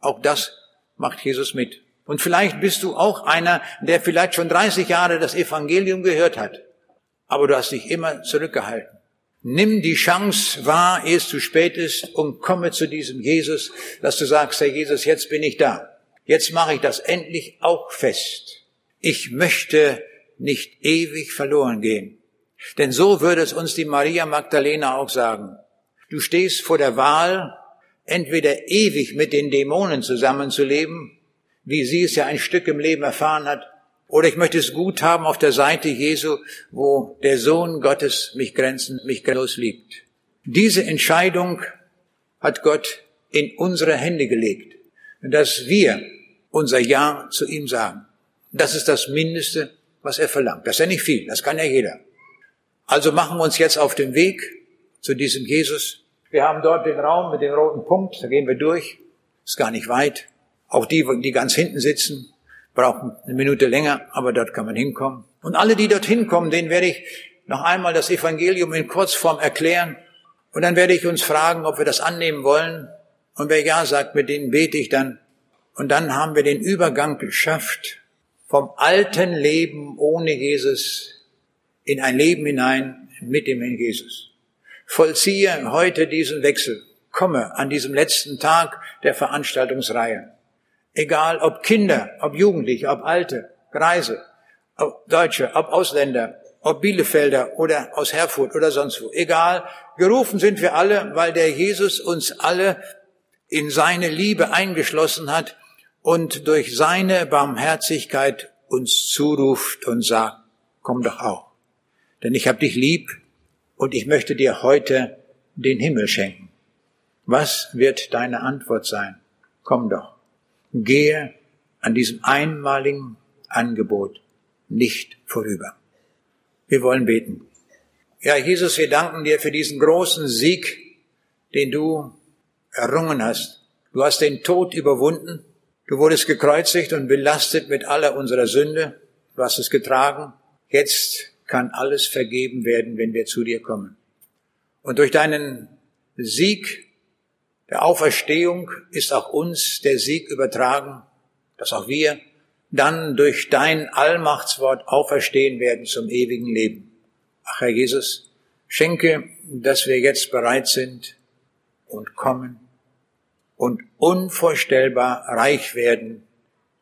Auch das macht Jesus mit. Und vielleicht bist du auch einer, der vielleicht schon 30 Jahre das Evangelium gehört hat. Aber du hast dich immer zurückgehalten. Nimm die Chance wahr, ehe es zu spät ist, und komme zu diesem Jesus, dass du sagst, Herr Jesus, jetzt bin ich da. Jetzt mache ich das endlich auch fest. Ich möchte nicht ewig verloren gehen. Denn so würde es uns die Maria Magdalena auch sagen. Du stehst vor der Wahl, entweder ewig mit den Dämonen zusammenzuleben wie sie es ja ein Stück im Leben erfahren hat. Oder ich möchte es gut haben auf der Seite Jesu, wo der Sohn Gottes mich grenzen, mich grenzenlos liebt. Diese Entscheidung hat Gott in unsere Hände gelegt, dass wir unser Ja zu ihm sagen. Das ist das Mindeste, was er verlangt. Das ist ja nicht viel, das kann ja jeder. Also machen wir uns jetzt auf den Weg zu diesem Jesus. Wir haben dort den Raum mit dem roten Punkt, da gehen wir durch, ist gar nicht weit. Auch die, die ganz hinten sitzen, brauchen eine Minute länger, aber dort kann man hinkommen. Und alle, die dort hinkommen, denen werde ich noch einmal das Evangelium in Kurzform erklären. Und dann werde ich uns fragen, ob wir das annehmen wollen. Und wer ja sagt, mit denen bete ich dann. Und dann haben wir den Übergang geschafft vom alten Leben ohne Jesus in ein Leben hinein mit dem Herrn Jesus. Vollziehe heute diesen Wechsel. Komme an diesem letzten Tag der Veranstaltungsreihe. Egal ob Kinder, ob Jugendliche, ob Alte, Greise, ob Deutsche, ob Ausländer, ob Bielefelder oder aus Herfurt oder sonst wo. Egal, gerufen sind wir alle, weil der Jesus uns alle in seine Liebe eingeschlossen hat und durch seine Barmherzigkeit uns zuruft und sagt, komm doch auch. Denn ich hab dich lieb und ich möchte dir heute den Himmel schenken. Was wird deine Antwort sein? Komm doch. Gehe an diesem einmaligen Angebot nicht vorüber. Wir wollen beten. Ja, Jesus, wir danken dir für diesen großen Sieg, den du errungen hast. Du hast den Tod überwunden. Du wurdest gekreuzigt und belastet mit aller unserer Sünde. Du hast es getragen. Jetzt kann alles vergeben werden, wenn wir zu dir kommen. Und durch deinen Sieg der Auferstehung ist auch uns der Sieg übertragen, dass auch wir dann durch dein Allmachtswort auferstehen werden zum ewigen Leben. Ach Herr Jesus, schenke, dass wir jetzt bereit sind und kommen und unvorstellbar reich werden,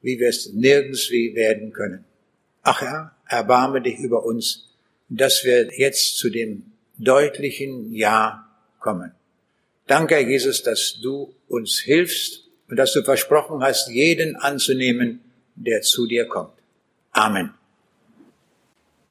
wie wir es nirgends wie werden können. Ach Herr, erbarme dich über uns, dass wir jetzt zu dem deutlichen Ja kommen. Danke, Herr Jesus, dass du uns hilfst und dass du versprochen hast, jeden anzunehmen, der zu dir kommt. Amen.